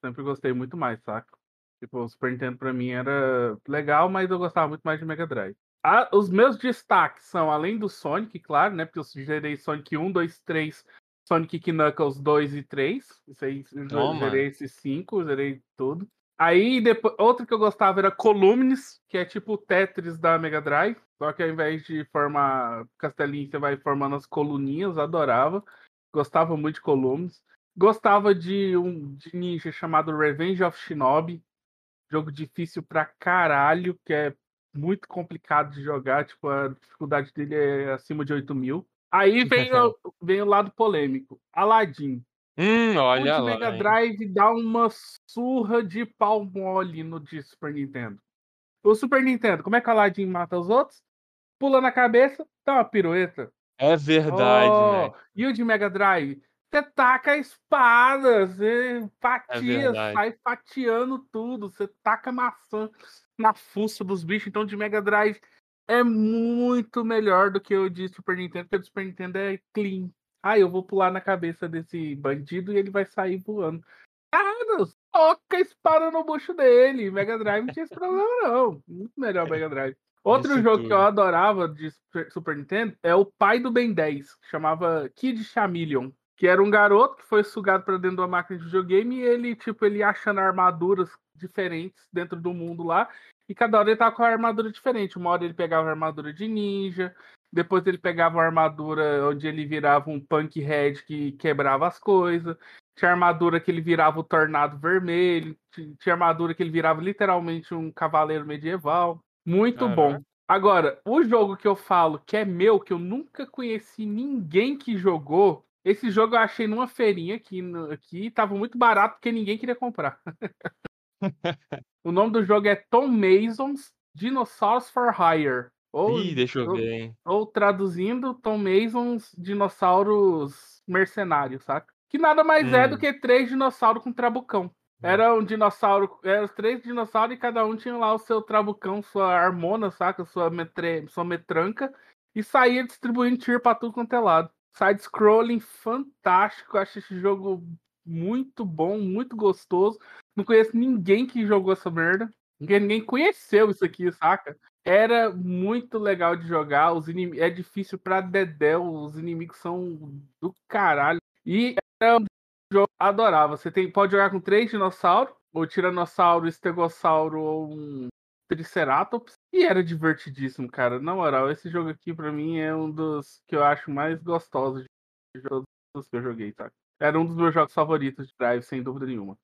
Sempre gostei muito mais, saca? Tipo, o Super Nintendo pra mim era legal, mas eu gostava muito mais de Mega Drive. Ah, os meus destaques são, além do Sonic, claro, né? Porque eu gerei Sonic 1, 2, 3, Sonic Knuckles 2 e 3. Isso aí, eu Toma. zerei esses 5, zerei tudo. Aí, depois, outro que eu gostava era Columns, que é tipo o Tetris da Mega Drive. Só que ao invés de formar castelinho, você vai formando as coluninhas, adorava. Gostava muito de Columns. Gostava de um de ninja chamado Revenge of Shinobi. Jogo difícil pra caralho, que é muito complicado de jogar. Tipo, a dificuldade dele é acima de 8 mil. Aí vem, o, vem o lado polêmico. Aladdin. Hum, O olha de lá. Mega hein? Drive dá uma surra de pau mole no de Super Nintendo. O Super Nintendo, como é que o Aladdin mata os outros? Pula na cabeça, dá uma pirueta. É verdade, Oh, né? E o de Mega Drive? Você taca a espada, você fatia, verdade. sai fatiando tudo, você taca maçã na fuça dos bichos. Então, o de Mega Drive é muito melhor do que o de Super Nintendo, porque o de Super Nintendo é clean. Ah, eu vou pular na cabeça desse bandido e ele vai sair voando. Cara, toca a espada no bucho dele. Mega Drive não tinha esse problema, não. Muito melhor o Mega Drive. Outro Isso jogo que eu adorava de Super- Super Nintendo é o pai do Ben 10, que chamava Kid Chameleon. Que era um garoto que foi sugado para dentro de uma máquina de videogame e ele, tipo, ele achando armaduras diferentes dentro do mundo lá. E cada hora ele tava com uma armadura diferente. Uma hora ele pegava a armadura de ninja, depois ele pegava uma armadura onde ele virava um punk head que quebrava as coisas. Tinha armadura que ele virava o tornado vermelho. ti- Tinha armadura que ele virava literalmente um cavaleiro medieval. Muito bom. Agora, o jogo que eu falo que é meu, que eu nunca conheci ninguém que jogou. Esse jogo eu achei numa feirinha aqui, aqui tava muito barato porque ninguém queria comprar. o nome do jogo é Tom Mason's Dinosaurs for Hire. Ou, Ih, deixa eu ou- ver, hein? ou traduzindo, Tom Mason's Dinossauros Mercenários, saca? Que nada mais é Hum. do que três dinossauros com trabucão. Era um dinossauro, eram os três dinossauros e cada um tinha lá o seu trabucão, sua harmona, saca? Sua, metre, sua metranca. E saía distribuindo tiro pra tudo quanto é lado. Side-scrolling fantástico. Acho esse jogo muito bom, muito gostoso. Não conheço ninguém que jogou essa merda. Ninguém, ninguém conheceu isso aqui, saca? Era muito legal de jogar. Os inim... É difícil pra Dedéu. Os inimigos são do caralho. E era um jogo adorável. Você tem, pode jogar com três dinossauros, ou tiranossauro, estegossauro ou um triceratops. E era divertidíssimo, cara. Na moral, esse jogo aqui pra mim é um dos que eu acho mais gostosos de todos os que eu joguei, tá? Era um dos meus jogos favoritos de Drive, sem dúvida nenhuma.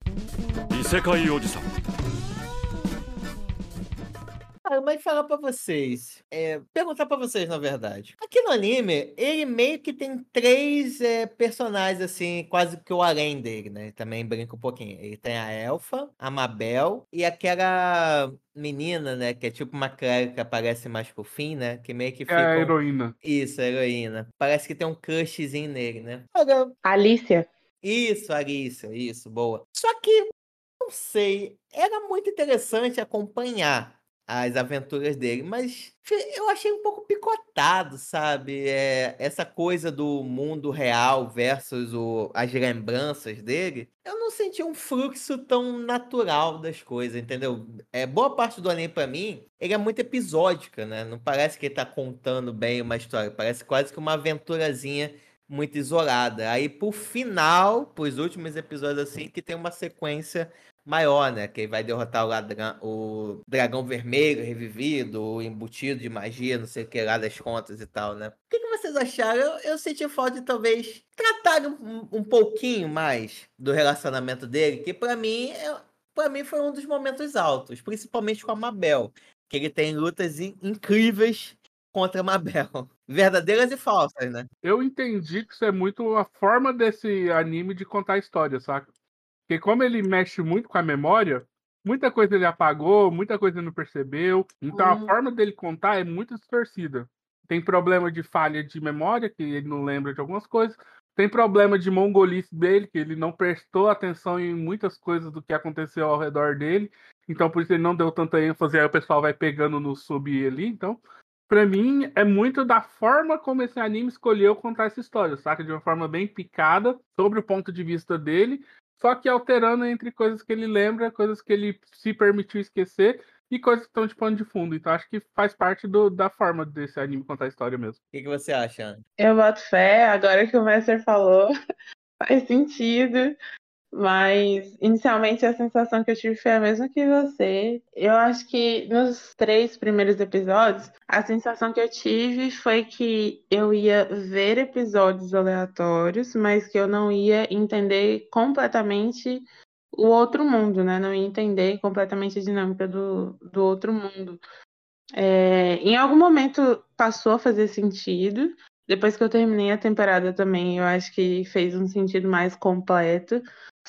Ah, mas falar pra vocês. É, perguntar pra vocês, na verdade. Aqui no anime, ele meio que tem três é, personagens, assim, quase que o além dele, né? Também brinca um pouquinho. Ele tem a Elfa, a Mabel e aquela menina, né? Que é tipo uma clériga que aparece mais pro fim, né? Que meio que fica. É a heroína. Isso, a heroína. Parece que tem um crushzinho nele, né? A Alicia. Isso, Alicia, isso, boa. Só que, não sei, era muito interessante acompanhar as aventuras dele, mas eu achei um pouco picotado, sabe? É, essa coisa do mundo real versus o- as lembranças dele, eu não senti um fluxo tão natural das coisas, entendeu? É, boa parte do anime, pra mim, ele é muito episódica, né? Não parece que ele tá contando bem uma história, parece quase que uma aventurazinha muito isolada. Aí pro final, pros últimos episódios assim, que tem uma sequência maior, né? Que vai derrotar o, ladrão, o dragão vermelho revivido, embutido de magia, não sei o que lá das contas e tal, né? O que, que vocês acharam? Eu, eu senti falta de talvez tratar um, um pouquinho mais do relacionamento dele, que pra mim, é, pra mim foi um dos momentos altos, principalmente com a Mabel. Que ele tem lutas in- incríveis contra a Mabel. Verdadeiras e falsas, né? Eu entendi que isso é muito a forma desse anime de contar a história, saca? Porque como ele mexe muito com a memória, muita coisa ele apagou, muita coisa ele não percebeu. Então a Hum. forma dele contar é muito distorcida. Tem problema de falha de memória, que ele não lembra de algumas coisas. Tem problema de mongolice dele, que ele não prestou atenção em muitas coisas do que aconteceu ao redor dele. Então, por isso ele não deu tanta ênfase, aí o pessoal vai pegando no sub ali. Então, pra mim, é muito da forma como esse anime escolheu contar essa história, saca? De uma forma bem picada, sobre o ponto de vista dele, só que alterando entre coisas que ele lembra, coisas que ele se permitiu esquecer e coisas que estão de pano de fundo. Então acho que faz parte do, da forma desse anime contar a história mesmo. O que, que você acha, Ana? Eu boto fé, agora que o Messer falou, faz sentido. Mas inicialmente a sensação que eu tive foi a mesma que você. Eu acho que nos três primeiros episódios, a sensação que eu tive foi que eu ia ver episódios aleatórios, mas que eu não ia entender completamente o outro mundo, né? Não ia entender completamente a dinâmica do, do outro mundo. É, em algum momento passou a fazer sentido. Depois que eu terminei a temporada também, eu acho que fez um sentido mais completo.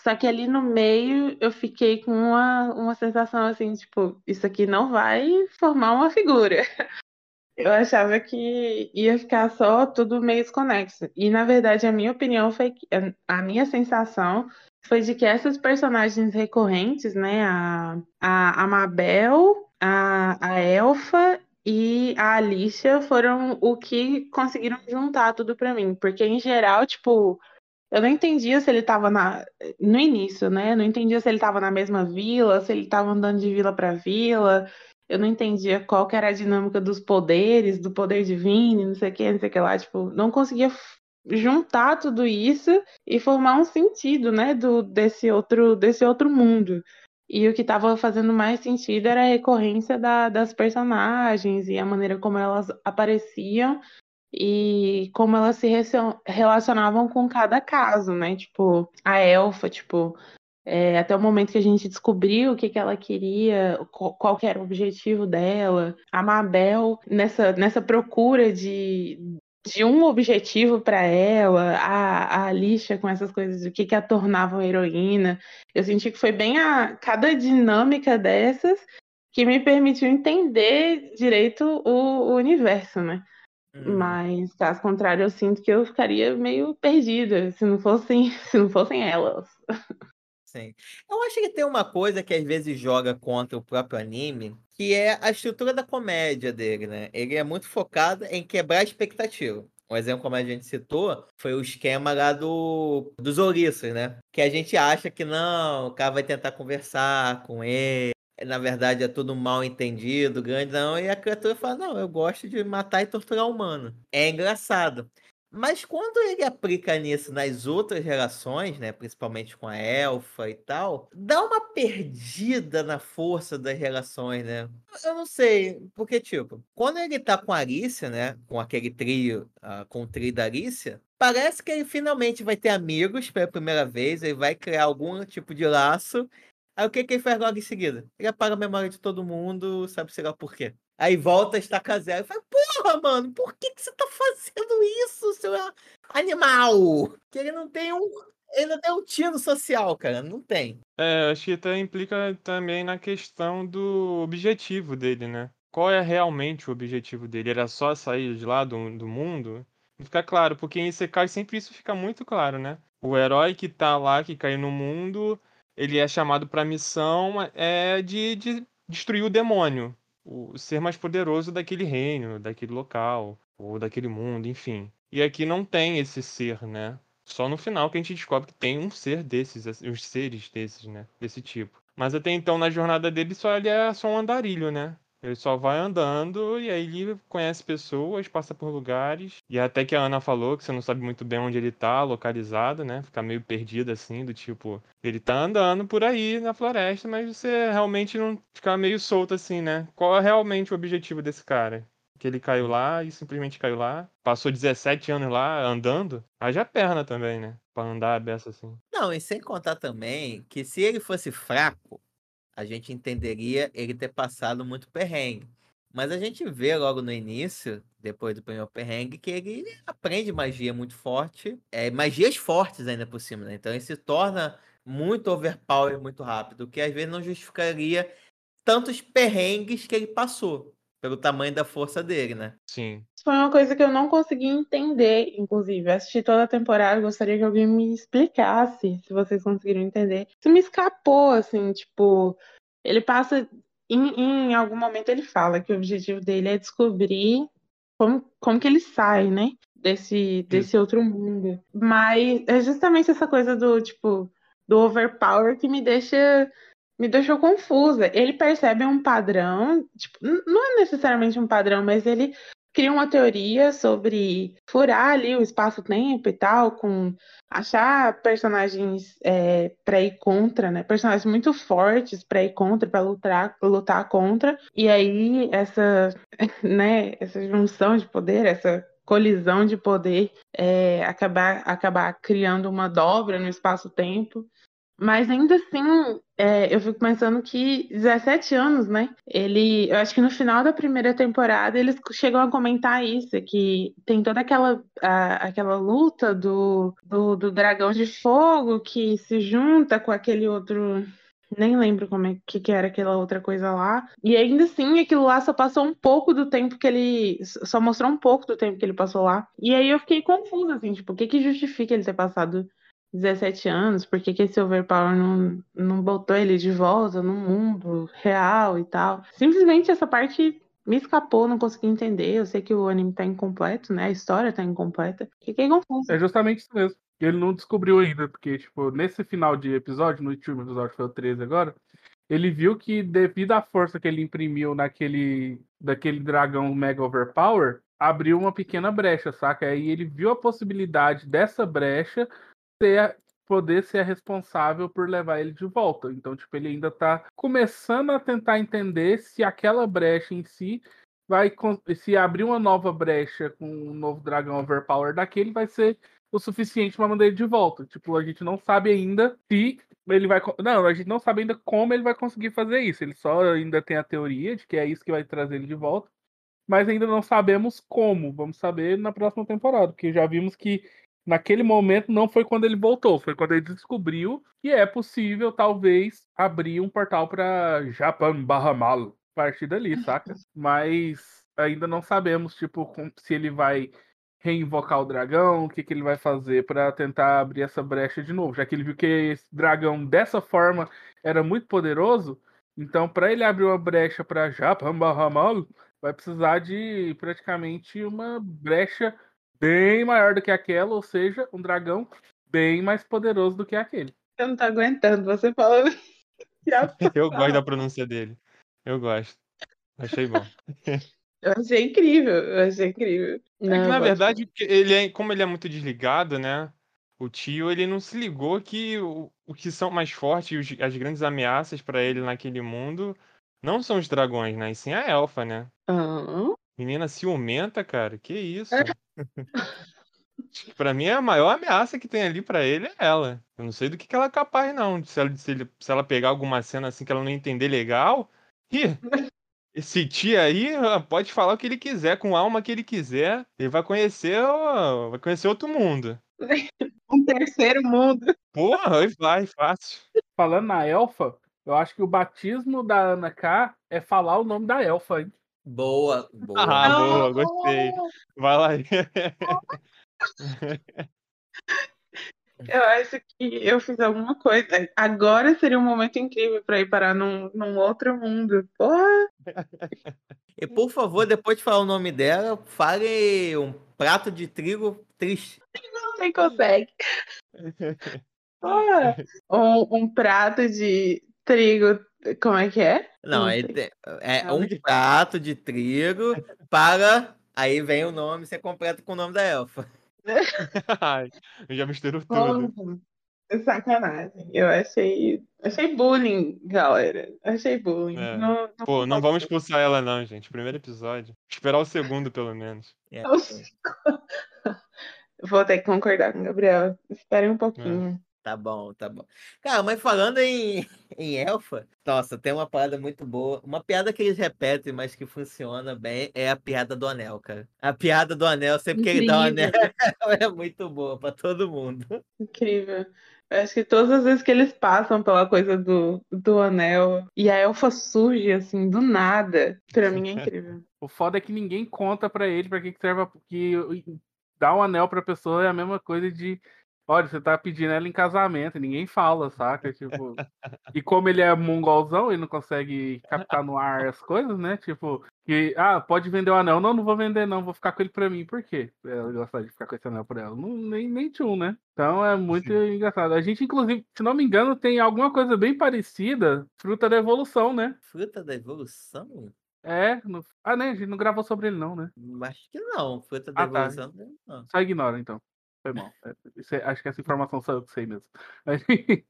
Só que ali no meio eu fiquei com uma, uma sensação assim, tipo, isso aqui não vai formar uma figura. Eu achava que ia ficar só tudo meio desconexo. E na verdade a minha opinião foi que a minha sensação foi de que essas personagens recorrentes, né, a, a, a Mabel, a, a Elfa e a Alicia foram o que conseguiram juntar tudo para mim, porque em geral, tipo, eu não entendia se ele estava na no início, né? Não entendia se ele estava na mesma vila, se ele estava andando de vila para vila. Eu não entendia qual que era a dinâmica dos poderes, do poder divino, não sei o que, não sei o que lá, tipo, não conseguia juntar tudo isso e formar um sentido, né, do desse outro desse outro mundo. E o que estava fazendo mais sentido era a recorrência da, das personagens e a maneira como elas apareciam e como elas se relacionavam com cada caso, né? Tipo, a Elfa, tipo, é, até o momento que a gente descobriu o que, que ela queria, qual que era o objetivo dela. A Mabel, nessa, nessa procura de, de um objetivo para ela, a, a Alicia com essas coisas, o que, que a tornavam heroína. Eu senti que foi bem a cada dinâmica dessas que me permitiu entender direito o, o universo, né? Uhum. Mas, caso contrário, eu sinto que eu ficaria meio perdida se não fossem, se não fossem elas. Sim. Eu acho que tem uma coisa que às vezes joga contra o próprio anime, que é a estrutura da comédia dele, né? Ele é muito focado em quebrar a expectativa. Um exemplo, como a gente citou, foi o esquema lá do, dos ouriços, né? Que a gente acha que não, o cara vai tentar conversar com ele, na verdade é tudo mal entendido, grande, não, e a criatura fala, não, eu gosto de matar e torturar humano. É engraçado. Mas quando ele aplica nisso nas outras relações, né, principalmente com a elfa e tal, dá uma perdida na força das relações, né? Eu não sei, porque, tipo, quando ele tá com a Arícia, né, com aquele trio, uh, com o trio da Arícia, parece que ele finalmente vai ter amigos pela primeira vez, ele vai criar algum tipo de laço, Aí o que, que ele faz logo em seguida? Ele apaga a memória de todo mundo, sabe sei lá por quê. Aí volta a estacar zero. Fala, porra, mano, por que, que você tá fazendo isso, seu animal? Que ele não tem um. Ele não tem um tiro social, cara. Não tem. É, acho que até implica também na questão do objetivo dele, né? Qual é realmente o objetivo dele? Era só sair de lá do, do mundo? Fica claro, porque em Isekai sempre isso fica muito claro, né? O herói que tá lá, que caiu no mundo, ele é chamado para a missão é, de, de destruir o demônio, o ser mais poderoso daquele reino, daquele local, ou daquele mundo, enfim. E aqui não tem esse ser, né? Só no final que a gente descobre que tem um ser desses, uns seres desses, né? Desse tipo. Mas até então, na jornada dele, só ele é só um andarilho, né? Ele só vai andando e aí ele conhece pessoas, passa por lugares. E até que a Ana falou que você não sabe muito bem onde ele tá localizado, né? Fica meio perdido assim, do tipo, ele tá andando por aí na floresta, mas você realmente não fica meio solto assim, né? Qual é realmente o objetivo desse cara? Que ele caiu lá e simplesmente caiu lá. Passou 17 anos lá andando. Haja perna também, né? Pra andar a beça assim. Não, e sem contar também que se ele fosse fraco, a gente entenderia ele ter passado muito perrengue. Mas a gente vê logo no início, depois do primeiro perrengue, que ele aprende magia muito forte, é, magias fortes ainda por cima, né? Então ele se torna muito overpower muito rápido, que às vezes não justificaria tantos perrengues que ele passou. Pelo tamanho da força dele, né? Sim. Isso foi uma coisa que eu não consegui entender, inclusive. Eu assisti toda a temporada, gostaria que alguém me explicasse, se vocês conseguiram entender. Isso me escapou, assim, tipo, ele passa. Em, em algum momento ele fala que o objetivo dele é descobrir como, como que ele sai, né? Desse, desse outro mundo. Mas é justamente essa coisa do, tipo, do overpower que me deixa me deixou confusa. Ele percebe um padrão, tipo, não é necessariamente um padrão, mas ele cria uma teoria sobre furar ali o espaço-tempo e tal, com achar personagens é, para ir contra, né? Personagens muito fortes para ir contra, para lutar, lutar contra. E aí essa, né? Essa junção de poder, essa colisão de poder, é, acabar acabar criando uma dobra no espaço-tempo. Mas ainda assim, é, eu fico pensando que 17 anos, né? Ele, eu acho que no final da primeira temporada eles chegam a comentar isso, que tem toda aquela, a- aquela luta do, do, do dragão de fogo que se junta com aquele outro. Nem lembro como é que, que era aquela outra coisa lá. E ainda assim, aquilo lá só passou um pouco do tempo que ele. Só mostrou um pouco do tempo que ele passou lá. E aí eu fiquei confusa, assim, tipo, o que que justifica ele ter passado 17 anos, por que, que esse overpower não, não botou ele de volta no mundo real e tal. Simplesmente essa parte me escapou, não consegui entender. Eu sei que o anime tá incompleto, né? A história tá incompleta. Fiquei confusa. É justamente isso mesmo. Ele não descobriu ainda, porque, tipo, nesse final de episódio, no último episódio, foi o 13 agora, ele viu que devido à força que ele imprimiu naquele daquele dragão Mega Overpower, abriu uma pequena brecha, saca? Aí ele viu a possibilidade dessa brecha ser, poder ser responsável por levar ele de volta. Então, tipo, ele ainda tá começando a tentar entender se aquela brecha em si vai se abrir uma nova brecha com um novo dragão Overpower daquele, vai ser o suficiente para mandar ele de volta. Tipo, a gente não sabe ainda se ele vai. Não, a gente não sabe ainda como ele vai conseguir fazer isso. Ele só ainda tem a teoria de que é isso que vai trazer ele de volta. Mas ainda não sabemos como. Vamos saber na próxima temporada. Porque já vimos que naquele momento não foi quando ele voltou, foi quando ele descobriu que é possível, talvez, abrir um portal para Japan Bahamal. A partir dali, saca? Mas ainda não sabemos, tipo, se ele vai reinvocar o dragão, o que, que ele vai fazer para tentar abrir essa brecha de novo, já que ele viu que esse dragão dessa forma era muito poderoso, então para ele abrir uma brecha para Japan Bahamal, vai precisar de praticamente uma brecha bem maior do que aquela, ou seja, um dragão bem mais poderoso do que aquele. Eu não tô aguentando você falando. Eu gosto da pronúncia dele. Eu gosto. Achei bom. Eu achei incrível, eu achei incrível. É que, Não, na eu verdade, que ele é, como ele é muito desligado, né? O tio, ele não se ligou que o, o que são mais fortes, e os- as grandes ameaças pra ele naquele mundo, não são os dragões, né? E sim a elfa, né? Ah, Menina ciumenta, cara. Que isso? Acho que Pra mim, a maior ameaça que tem ali pra ele é ela. Eu não sei do que, que ela é capaz, não. Se ela, se ele- se ela pegar alguma cena assim que ela não entender legal. Ih, esse tio aí ó, pode falar o que ele quiser, com a alma que ele quiser. Ele vai conhecer, vai conhecer outro mundo. um terceiro mundo. Porra, vai, fácil. Falando na elfa, eu acho que o batismo da Ana K é falar o nome da elfa, hein? Boa, boa. Ah, boa, gostei. Vai lá aí. Eu acho que eu fiz alguma coisa. Agora seria um momento incrível para ir parar num, num outro mundo. Porra! E por favor, depois de falar o nome dela, fale um prato de trigo triste. Você consegue. Porra! Um, um prato de trigo. Como é que é? Não, Não é, é um prato de trigo para. Aí vem o nome, você completa com o nome da elfa. Ai, já misturou tudo. Porra! É Sacanagem. Eu achei. Achei bullying, galera. Achei bullying. É. Não, não Pô, não vamos expulsar ela, não, gente. Primeiro episódio. Esperar o segundo, pelo menos. É. Vou ter que concordar com o Gabriel. Esperem um pouquinho. Tá bom, tá bom. Cara, mas falando em, em elfa, nossa, tem uma parada muito boa. Uma piada que eles repetem, mas que funciona bem, é a piada do anel, cara. A piada do anel, sempre que ele dá o anel, é muito boa pra todo mundo. Incrível. Eu acho que todas as vezes que eles passam pela coisa do, do anel e a elfa surge assim, do nada, pra mim é incrível. O foda é que ninguém conta pra ele pra que que serve. a- Que dar um anel pra pessoa é a mesma coisa de. Olha, você tá pedindo ela em casamento, ninguém fala, saca? Tipo. E como ele é mongolzão, ele não consegue captar no ar as coisas, né? Tipo, que, ah, pode vender o anel. Não, não vou vender, não, vou ficar com ele pra mim. Por quê? Ela gosta de ficar com esse anel por ela. Não, nem, nem tchum, né? Então é muito engraçado. A gente, inclusive, se não me engano, tem alguma coisa bem parecida, fruta da evolução, né? Fruta da evolução? É, no... ah, né? A gente não gravou sobre ele, não, né? Acho que não. Fruta da Ah, tá. evolução, não. Só ignora, então. Foi mal. É, é- acho que essa informação eu que sei mesmo. Mas,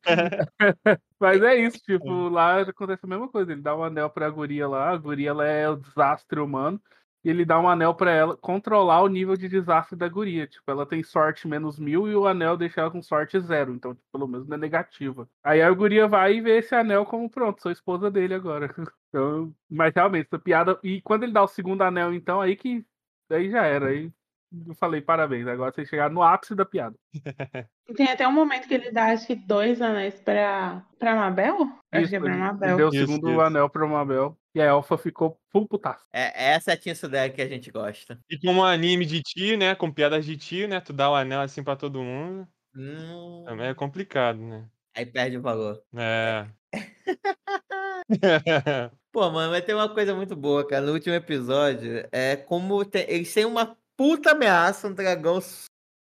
mas é isso, tipo, lá acontece a mesma coisa. Ele dá um anel pra guria lá, a guria ela é o desastre humano, e ele dá um anel pra ela controlar o nível de desastre da guria. Tipo, ela tem sorte menos mil e o anel deixa ela com sorte zero. Então, tipo, pelo menos não é negativa. Aí a guria vai e vê esse anel como pronto, sou esposa dele agora. Então, mas realmente, essa piada. E quando ele dá o segundo anel, então, aí que. Aí já era. Aí eu falei, parabéns. Agora vocês chegaram no ápice da piada. Tem até um momento que ele dá, acho que dois anéis pra, pra Mabel? Acho que é pra Mabel. deu o segundo isso. anel pra Mabel. E a Elfa ficou full putaço. É, essa é a Tinsudeg que a gente gosta. E como anime de tio, né? Com piadas de tio, né? Tu dá o anel assim pra todo mundo. Hum, Também é complicado, né? aí perde o valor. É. Pô, mano, mas tem uma coisa muito boa, cara. No último episódio, é como tem- eles têm uma puta ameaça, um dragão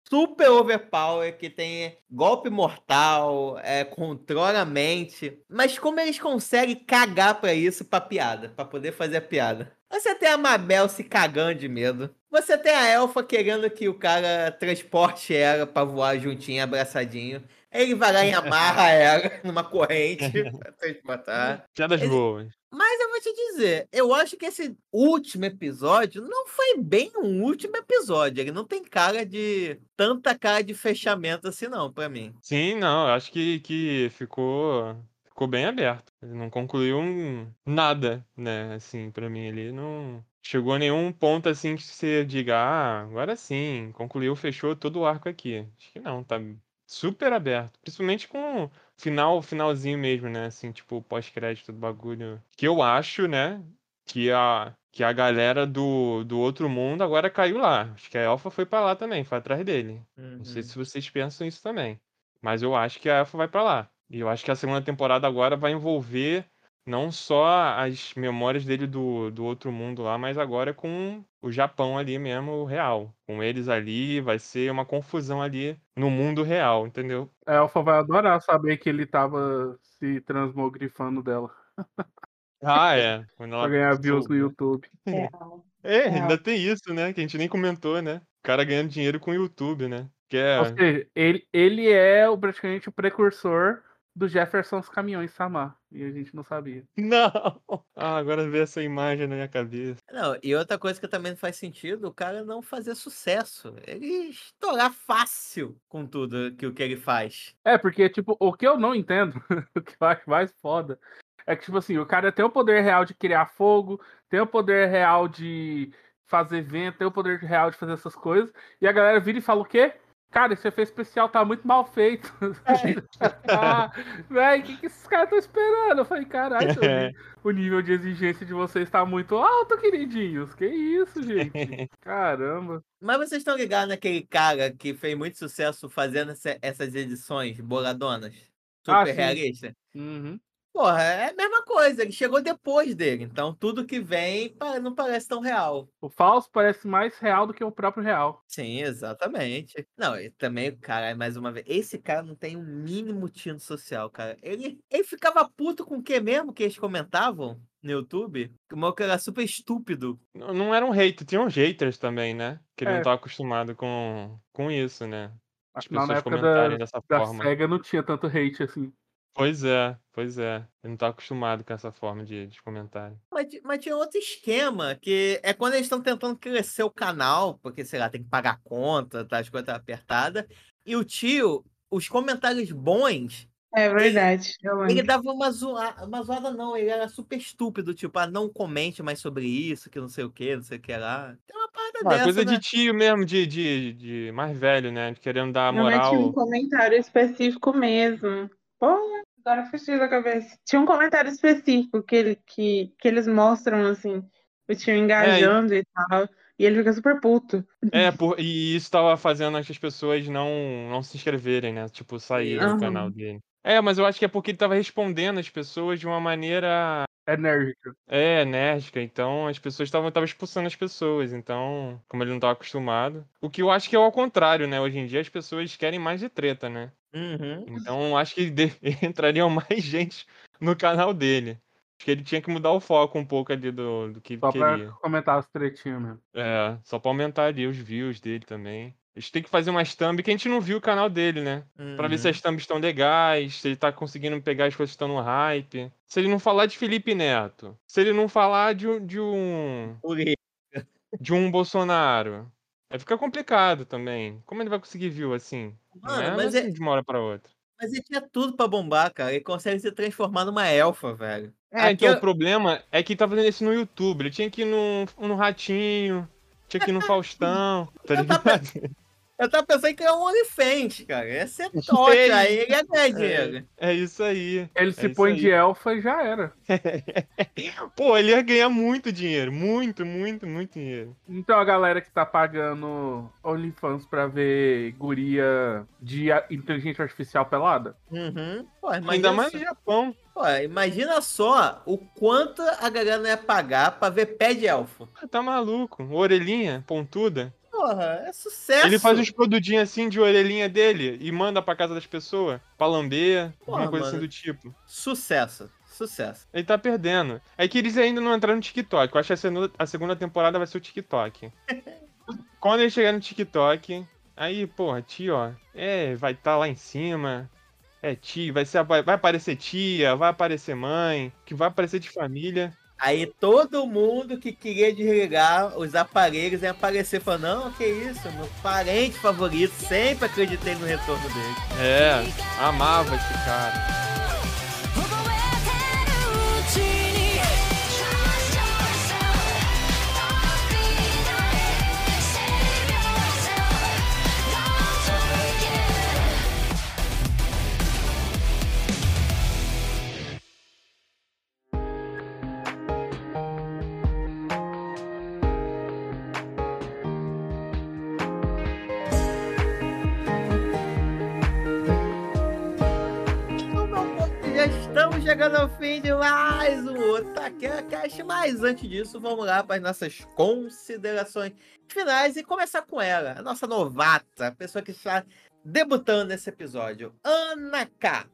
super overpower, que tem golpe mortal, é, controla a mente. Mas como eles conseguem cagar pra isso, pra piada, pra poder fazer a piada? Você tem a Mabel se cagando de medo. Você tem a Elfa querendo que o cara transporte ela pra voar juntinho, abraçadinho. Ele vai lá e amarra ela numa corrente pra transportar. Piadas Ele- boas. Mas eu vou te dizer, eu acho que esse último episódio não foi bem um último episódio. Ele não tem cara de. tanta cara de fechamento assim, não, pra mim. Sim, não, eu acho que, que ficou, ficou bem aberto. Ele não concluiu um- nada, né? Assim, pra mim, ele não chegou a nenhum ponto assim que você diga, ah, agora sim, concluiu, fechou todo o arco aqui. Acho que não, tá super aberto. Principalmente com o final, finalzinho mesmo, né? Assim, tipo, pós-crédito do bagulho. Que eu acho, né? Que a, que a galera do, do outro mundo agora caiu lá. Acho que a Elfa foi pra lá também, foi atrás dele. Não sei Uhum. se vocês pensam isso também. Mas eu acho que a Elfa vai pra lá. E eu acho que a segunda temporada agora vai envolver não só as memórias dele do, do outro mundo lá, mas agora com o Japão ali mesmo, o real. Com eles ali, vai ser uma confusão ali no mundo real, entendeu? A Elfa vai adorar saber que ele tava se transmogrifando dela. Ah, é. Quando Pra ela ganhar views no. YouTube. Real. É, Real. ainda tem isso, né? Que a gente nem comentou, né? O cara ganhando dinheiro com o YouTube, né? Que é. Ou seja, ele, ele é o, praticamente o precursor do Jefferson dos Caminhões Samar. E a gente não sabia. Não! Ah, agora vê essa imagem na minha cabeça. Não, e outra coisa que também não faz sentido, o cara não fazer sucesso. Ele estourar fácil com tudo que o que ele faz. É, porque, tipo, o que eu não entendo, o que eu acho mais foda, é que, tipo assim, o cara tem o poder real de criar fogo, tem o poder real de fazer vento, tem o poder real de fazer essas coisas, e a galera vira e fala o quê? Cara, esse efeito especial tá muito mal feito. ah, véi, o que, que esses caras estão esperando? Eu falei, caralho, o ni- o nível de exigência de vocês tá muito alto, queridinhos. Que isso, gente? Caramba. Mas vocês estão ligados naquele cara que fez muito sucesso fazendo essa- essas edições boladonas? Ah, Super sim. realista? Uhum. Porra, é a mesma coisa, ele chegou depois dele, então tudo que vem não parece tão real. O falso parece mais real do que o próprio real. Sim, exatamente. Não, e também, cara, mais uma vez, esse cara não tem um mínimo tino social, cara. Ele, ele ficava puto com o que mesmo que eles comentavam no YouTube? O maluco era super estúpido. Não não era um hater, tinha uns haters também, né? Que ele É. não tava acostumado com, com isso, né? As Afinal, na pessoas época da, comentarem dessa da forma. SEGA não tinha tanto hate assim. Pois é, pois é. Ele não tá acostumado com essa forma de, de comentário. Mas, mas tinha outro esquema, que é quando eles estão tentando crescer o canal, porque, sei lá, tem que pagar a conta, tá, as coisas tá apertadas. E o tio, os comentários bons, É verdade. Ele lembro. dava uma, zoa... uma zoada, não. Ele era super estúpido, tipo, ah, não comente mais sobre isso, que não sei o que, não sei o que lá. Tem uma parada Ah, dessa, coisa né? de tio mesmo, de, de, de mais velho, né? Querendo dar Não, mas tinha um moral. comentário específico mesmo. Pô, agora fugiu da cabeça. Tinha um comentário específico que, ele, que, que eles mostram, assim, o tio engajando e tal. E ele fica super puto. É, por, e isso tava fazendo as pessoas não, não se inscreverem, né? Tipo, saírem do Aham. canal dele. É, mas eu acho que é porque ele tava respondendo as pessoas de uma maneira Enérgica. é, enérgica. Então as pessoas estavam tava expulsando as pessoas. Então, como ele não tava acostumado. O que eu acho que é ao contrário, né? Hoje em dia as pessoas querem mais de treta, né? Uhum. Então acho que de- entrariam mais gente no canal dele. Acho que ele tinha que mudar o foco um pouco ali do, do que ele Só pra queria. comentar as tretinhas mesmo. É, só pra aumentar ali os views dele também. A gente tem que fazer umas thumb que a gente não viu o canal dele, né? Pra ver se Uhum. as thumbs estão legais, se ele tá conseguindo pegar as coisas que estão no hype. Se ele não falar de Felipe Neto. Se ele não falar de, um- de um. De um Bolsonaro. Aí fica complicado também. Como ele vai conseguir view assim? Não Mano, é mas assim é- de uma hora pra outra. Mas ele tinha tudo pra bombar, cara. Ele consegue se transformar numa elfa, velho. É, então Aquela- o problema é que ele tá fazendo isso no YouTube. Ele tinha que ir Ratinho, tinha que ir no Faustão, tá Eu ligado? Eu tava pensando em criar um OnlyFans, cara. Ia ser top, Sei. aí ele ia ganhar dinheiro. É isso aí. Ele É se põe aí. de elfa e já era. Pô, ele ia ganhar muito dinheiro. Muito, muito, muito dinheiro. Então a galera que tá pagando OnlyFans pra ver guria de inteligência artificial pelada. Uhum. Pô, imagina Ainda mais no Japão. Pô, imagina só o quanto a galera não ia pagar pra ver pé de elfo. Tá maluco. Orelhinha pontuda. Porra, é sucesso. Ele faz uns produtinhos assim de orelhinha dele e manda pra casa das pessoas. Pra lamber, Porra, alguma coisa assim mano. do tipo. Sucesso, sucesso. Ele tá perdendo. É que eles ainda não entraram no TikTok. Eu acho que a segunda, temporada vai ser o TikTok. Quando ele chegar no TikTok, aí, porra, tio, ó. É, vai estar lá em cima. É tio, vai, ser, vai vai aparecer tia, vai aparecer mãe, que vai aparecer de família. Aí todo mundo que queria desligar os aparelhos ia aparecer falando, não, que isso, meu parente favorito, sempre acreditei no retorno dele. É, amava esse cara. Um Otaquera Cast, mas antes disso, vamos lá para as nossas considerações finais e começar com ela, a nossa novata, a pessoa que está debutando nesse episódio, Ana K.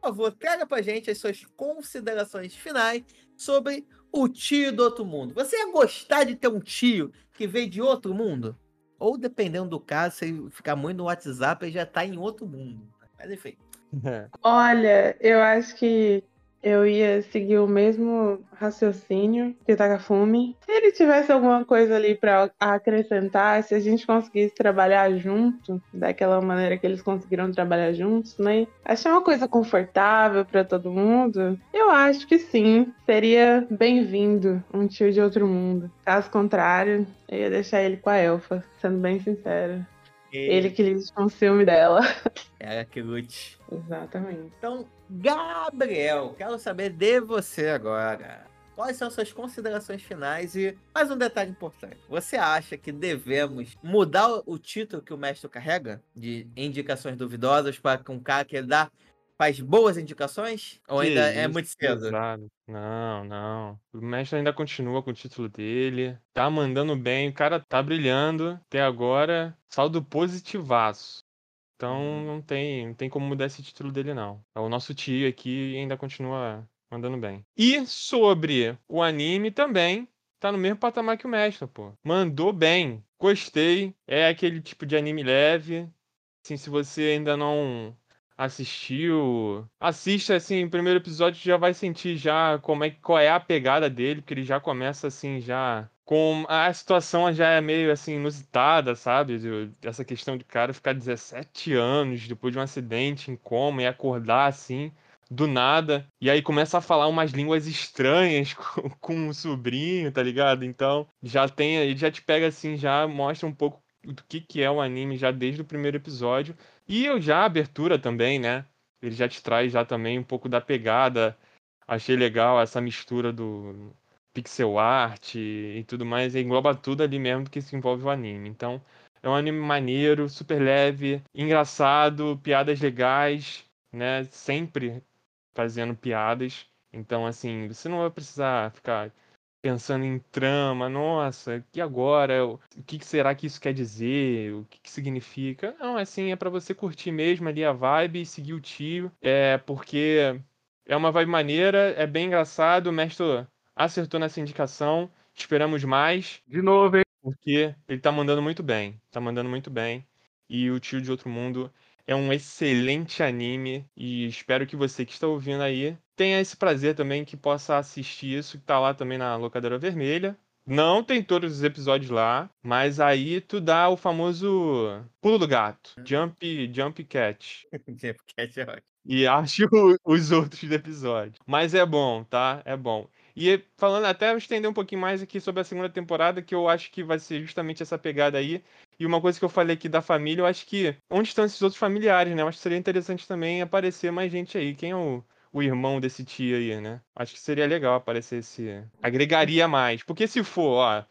Por favor, traga pra gente as suas considerações finais sobre o tio do outro mundo. Você ia gostar de ter um tio que veio de outro mundo? Ou, dependendo do caso, se ficar muito no WhatsApp, ele já tá em outro mundo. Mas enfim. Olha, eu acho que eu ia seguir o mesmo raciocínio que Takafumi. Se ele tivesse alguma coisa ali pra acrescentar, se a gente conseguisse trabalhar junto, daquela maneira que eles conseguiram trabalhar juntos, né? Achar uma coisa confortável pra todo mundo, eu acho que sim. Seria bem-vindo um tio de outro mundo. Caso contrário, eu ia deixar ele com a Elfa, sendo bem sincera. Ele que lide com o ciúme dela. Era que lute. Exatamente. Então, Gabriel, quero saber de você agora. Quais são suas considerações finais e mais um detalhe importante. Você acha que devemos mudar o- título que o mestre carrega de indicações duvidosas para um cara que dá faz boas indicações? Ou Que ainda é isso, muito cedo? pesado. Não, não. O mestre ainda continua com o título dele. Tá mandando bem, o cara tá brilhando. Até agora, saldo positivaço. Então Uhum. não tem, não tem como mudar esse título dele, não. É o nosso tio aqui e ainda continua mandando bem. E sobre o anime também, tá no mesmo patamar que o mestre, pô. Mandou bem. Gostei. É aquele tipo de anime leve. Assim, se você ainda não assistiu, assista assim, o primeiro episódio já vai sentir já como é qual é a pegada dele, porque ele já começa assim já com a situação já é meio assim inusitada, sabe? Essa questão de cara ficar 17 anos depois de um acidente em coma e acordar assim do nada e aí começa a falar umas línguas estranhas com, com o sobrinho, tá ligado? Então já tem, ele já te pega assim, já mostra um pouco do que que é o anime já desde o primeiro episódio e eu já a abertura também, né? Ele já te traz já também um pouco da pegada. Achei legal essa mistura do pixel art e tudo mais, engloba tudo ali mesmo que se envolve o anime. Então, é um anime maneiro, super leve, engraçado, piadas legais, né? Sempre fazendo piadas. Então, assim, você não vai precisar ficar pensando em trama, nossa, e agora? O que que será que isso quer dizer? O que que significa? Não, assim, é pra você curtir mesmo ali a vibe e seguir o tio. É porque é uma vibe maneira, é bem engraçado, o mestre acertou nessa indicação. Esperamos mais, De novo, hein? porque ele tá mandando muito bem. Tá mandando muito bem. E o Tio de Outro Mundo é um excelente anime. E espero que você que está ouvindo aí tenha esse prazer também, que possa assistir isso, que tá lá também na Locadora Vermelha. Não tem todos os episódios lá, mas aí tu dá o famoso pulo do gato, jump, jump catch. Cat é ótimo. E acho os outros episódios. Mas é bom, tá? É bom. E falando até estender um pouquinho mais aqui sobre a segunda temporada, que eu acho que vai ser justamente essa pegada aí. E uma coisa que eu falei aqui da família, eu acho que. Onde estão esses outros familiares, né? Eu acho que seria interessante também aparecer mais gente aí. Quem é o, o irmão desse tio aí, né? Acho que seria legal aparecer esse. Agregaria mais. Porque se for, ó,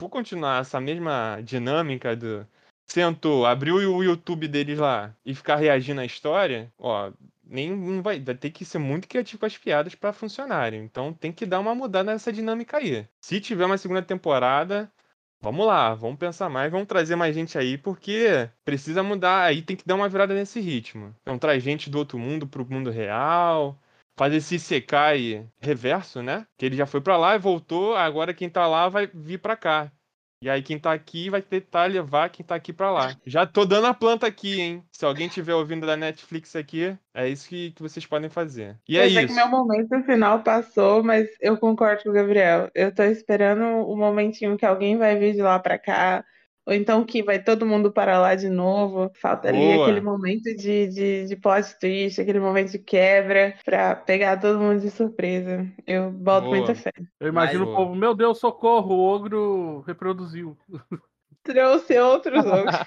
for continuar essa mesma dinâmica do. Sentou, abriu o YouTube deles lá e ficar reagindo à história, ó, nem vai, vai ter que ser muito criativo com as piadas pra funcionarem. Então tem que dar uma mudada nessa dinâmica aí. Se tiver uma segunda temporada, vamos lá, vamos pensar mais, vamos trazer mais gente aí, porque precisa mudar, aí tem que dar uma virada nesse ritmo. Então traz gente do outro mundo pro mundo real, faz esse Sekai reverso, né? Que ele já foi pra lá e voltou, agora quem tá lá vai vir pra cá. E aí quem tá aqui vai tentar levar quem tá aqui pra lá. Já tô dando a planta aqui, hein? Se alguém tiver ouvindo da Netflix aqui, é isso que, que vocês podem fazer. E é eu sei isso. que meu momento final passou, mas eu concordo com o Gabriel. Eu tô esperando o momentinho que alguém vai vir de lá pra cá, ou então que vai todo mundo para lá de novo. Falta ali Boa. aquele momento de, de, de plot twist, aquele momento de quebra, pra pegar todo mundo de surpresa. Eu boto Boa. muita fé. Eu imagino o povo, meu Deus, socorro, o ogro reproduziu. Trouxe outros outros.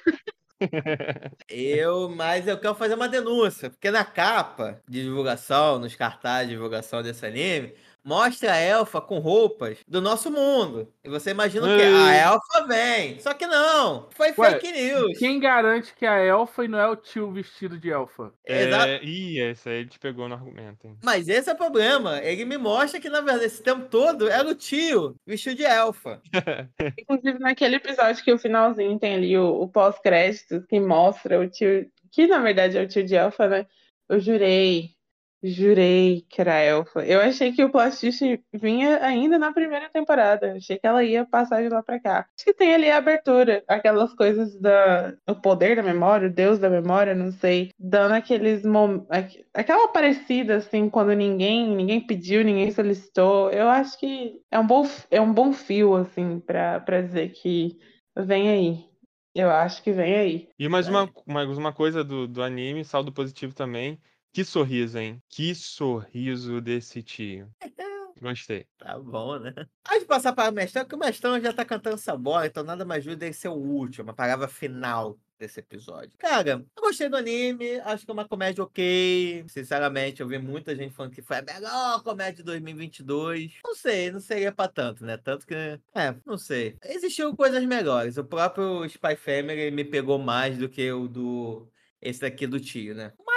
Eu, mas eu quero fazer uma denúncia, porque na capa de divulgação, nos cartazes de divulgação desse anime, mostra a elfa com roupas do nosso mundo. E você imagina o quê? Ei. A elfa vem. Só que não, foi Ué, fake news. Quem garante que a elfa e não é o tio vestido de elfa? Exato. É, ih, esse aí ele te pegou no argumento, hein? Mas esse é o problema. Ele me mostra que, na verdade, esse tempo todo era o tio vestido de elfa. Inclusive, naquele episódio que o finalzinho tem ali o, o pós-crédito que mostra o tio, que na verdade é o tio de Elfa, né? Eu jurei, jurei que era Elfa. Eu achei que o plot twist vinha ainda na primeira temporada. Achei que ela ia passar de lá pra cá. Acho que tem ali a abertura, aquelas coisas da o poder da memória, o deus da memória, não sei, dando aqueles mom... aqu- aquela parecida assim quando ninguém ninguém pediu, ninguém solicitou. Eu acho que é um bom é um bom fio assim pra para dizer que vem aí. Eu acho que vem aí. E mais uma, mais uma coisa do, do anime, saldo positivo também. Que sorriso, hein? Que sorriso desse tio. Gostei. Tá bom, né? Antes de passar para o mestrão, porque o mestrão já tá cantando essa bola, então nada mais justo dele ser o último, a palavra final desse episódio. Cara, eu gostei do anime, acho que é uma comédia ok. Sinceramente, eu vi muita gente falando que foi a melhor comédia de 2022. Não sei, não seria pra tanto, né? Tanto que, é, não sei. Existiu coisas melhores. O próprio Spy Family me pegou mais do que o do esse daqui do tio, né? Mas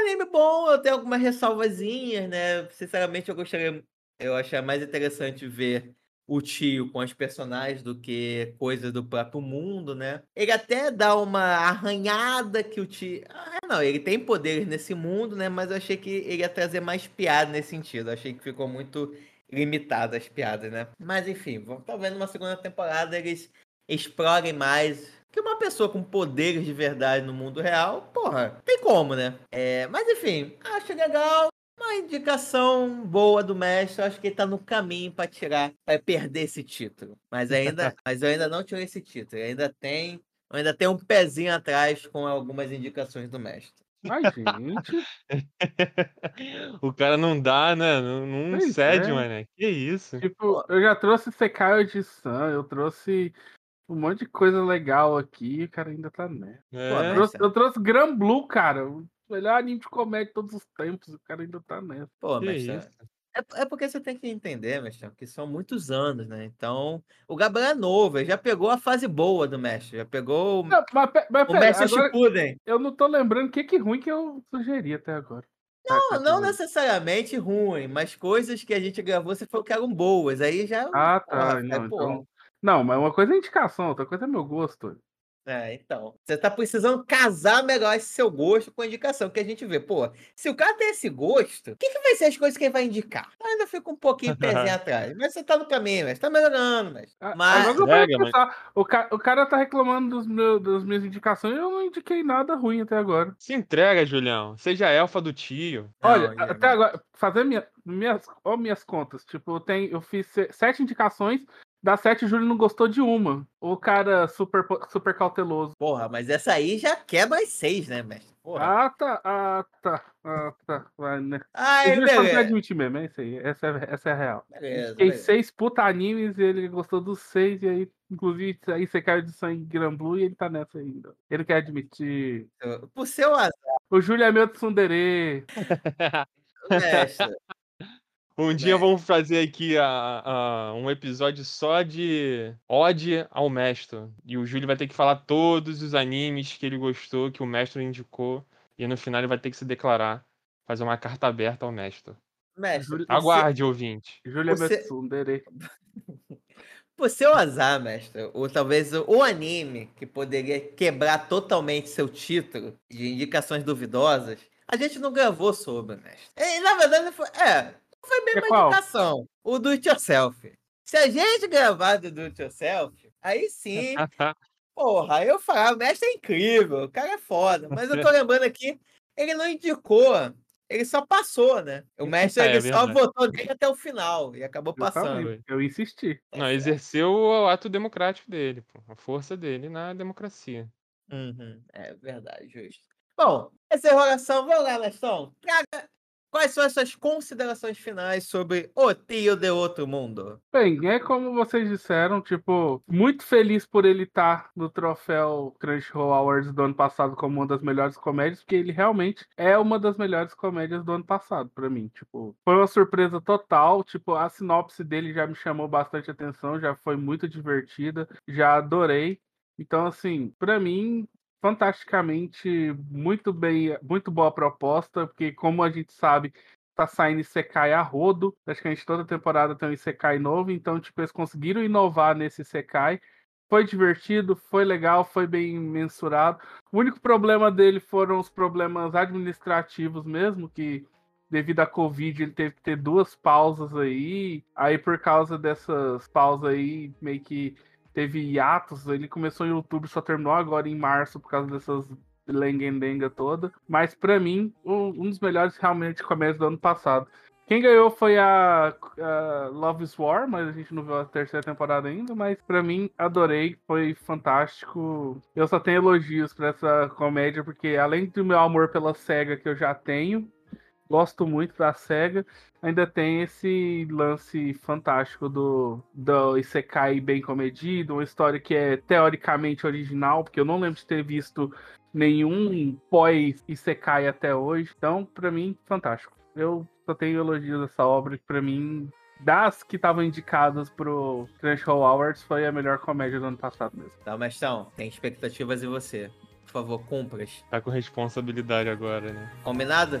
um anime bom, eu tenho algumas ressalvazinhas, né? Sinceramente, eu gostaria eu achei mais interessante ver o tio com as personagens do que coisa do próprio mundo, né? Ele até dá uma arranhada que o tio. Ah, não, ele tem poderes nesse mundo, né? Mas eu achei que ele ia trazer mais piada nesse sentido. Eu achei que ficou muito limitado as piadas, né? Mas enfim, vamos talvez numa segunda temporada eles explorem mais. Que uma pessoa com poderes de verdade no mundo real, porra, tem como, né? É, mas enfim, acho legal. uma indicação boa do mestre. Acho que ele tá no caminho pra tirar, pra perder esse título. Mas ainda, mas eu ainda não tirei esse título. Eu ainda tem, eu ainda tenho um pezinho atrás com algumas indicações do mestre. Ai, gente. o cara não dá, né? Não, não Pois cede, é. mano. Que isso? Tipo, eu já trouxe Sekai de Sun, eu trouxe um monte de coisa legal aqui e o cara ainda tá nessa. É. Eu mas- trouxe, eu trouxe Gran Blue, cara. O melhor anime de comédia de todos os tempos. O cara ainda tá nessa. Pô, Que mestre. isso? É, é porque você tem que entender, mestre, que são muitos anos, né? Então, o Gabriel é novo, ele já pegou a fase boa do mestre, já pegou o, Não, mas, mas o pera, mestre Shippuden. eu não tô lembrando o que, que ruim que eu sugeri até agora. Não, tá não necessariamente ruim, mas coisas que a gente gravou, você falou que eram boas. Aí já. Ah, porra, tá. é, Não, porra. então... não, mas uma coisa é indicação, outra coisa é meu gosto. É, então. Você tá precisando casar melhor esse seu gosto com a indicação, que a gente vê. Pô, se o cara tem esse gosto, o que, que vai ser as coisas que ele vai indicar? Eu ainda fico um pouquinho pezinho atrás. Mas você tá no caminho, mas tá melhorando, mas. Mas. Agora eu o, ca- o cara tá reclamando dos meu, das minhas indicações e eu não indiquei nada ruim até agora. Se entrega, Julião. Seja elfa do tio. Olha, Não, até agora, fazer minha, minhas, ó, minhas contas. Tipo, eu, tenho, eu fiz se- sete indicações, das sete, o Júlio não gostou de uma. O cara super, super cauteloso. Porra, mas essa aí já quebra as seis, né, mestre? Porra. Ah, tá, ah, tá, ah, tá. Vai, né? O Júlio só não quer admitir mesmo, é isso aí. Essa é, essa é a real. Beleza, beleza. seis puta animes e ele gostou dos seis, e aí, inclusive, aí você caiu de sangue Gran Blue e ele tá nessa ainda. Ele quer admitir. Por seu azar, O Júlio é meu tsundere. mestre. Um dia É. vamos fazer aqui a, a- um episódio só de ode ao mestre. E o Júlio vai ter que falar todos os animes que ele gostou, que o mestre indicou. E no final ele vai ter que se declarar, fazer uma carta aberta ao mestre. Mestre, Aguarde, ouvinte. Júlio é meu Você- tsundere. Por seu azar, mestre, ou talvez o, anime que poderia quebrar totalmente seu título de indicações duvidosas, a gente não gravou sobre, mestre. E, na verdade, foi, é, foi bem É qual? indicação. O Do It Yourself. Se a gente gravar do Do It Yourself, aí sim, porra, aí eu falar, o mestre é incrível, o cara é foda. Mas eu tô lembrando aqui, ele não indicou, ele só passou, né? O mestre, É, é ele só verdade. votou dele até o final e acabou passando. Justamente, Eu insisti. Tá Não, exerceu o ato democrático dele, pô. A força dele na democracia. Uhum, é verdade, justo. Bom, essa enrolação, vamos lá, Lestão. Traga quais são as suas considerações finais sobre O Tio de Outro Mundo? Bem, é como vocês disseram, tipo, muito feliz por ele estar no troféu Crunchyroll Awards do ano passado como uma das melhores comédias, porque ele realmente é uma das melhores comédias do ano passado, pra mim. Tipo, foi uma surpresa total. Tipo, a sinopse dele já me chamou bastante atenção, já foi muito divertida, já adorei. Então, assim, pra mim, fantasticamente, muito bem, muito boa proposta, porque como a gente sabe, tá saindo Isekai a rodo. Praticamente toda temporada tem um Isekai novo, então, tipo, eles conseguiram inovar nesse Isekai. Foi divertido, foi legal, foi bem mensurado. O único problema dele foram os problemas administrativos mesmo, que devido à Covid ele teve que ter duas pausas aí. Aí, por causa dessas pausas aí, meio que teve hiatos. Ele começou em outubro, só terminou agora em março por causa dessas lenga-denga toda. Mas pra mim, um, dos melhores realmente comédias do ano passado. Quem ganhou foi a, a Love is War, mas a gente não viu a terceira temporada ainda. Mas pra mim, adorei, foi fantástico. Eu só tenho elogios pra essa comédia, porque além do meu amor pela SEGA que eu já tenho, gosto muito da SEGA, ainda tem esse lance fantástico do, do Isekai bem comedido, uma história que é teoricamente original, porque eu não lembro de ter visto nenhum pós-Isekai até hoje. Então, pra mim, fantástico. Eu só tenho elogios dessa obra, que pra mim, das que estavam indicadas pro Crunchyroll Awards, foi a melhor comédia do ano passado mesmo. Tá, Mestrão, tem expectativas em você. Por favor, cumpras. Tá com responsabilidade agora, né? Combinado?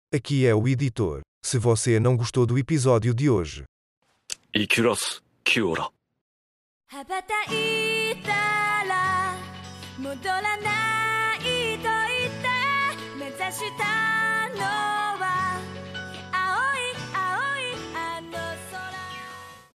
Aqui é o editor. Se você não gostou do episódio de hoje, 生きらすキオラ羽ばたいたら戻らないと言って目指したの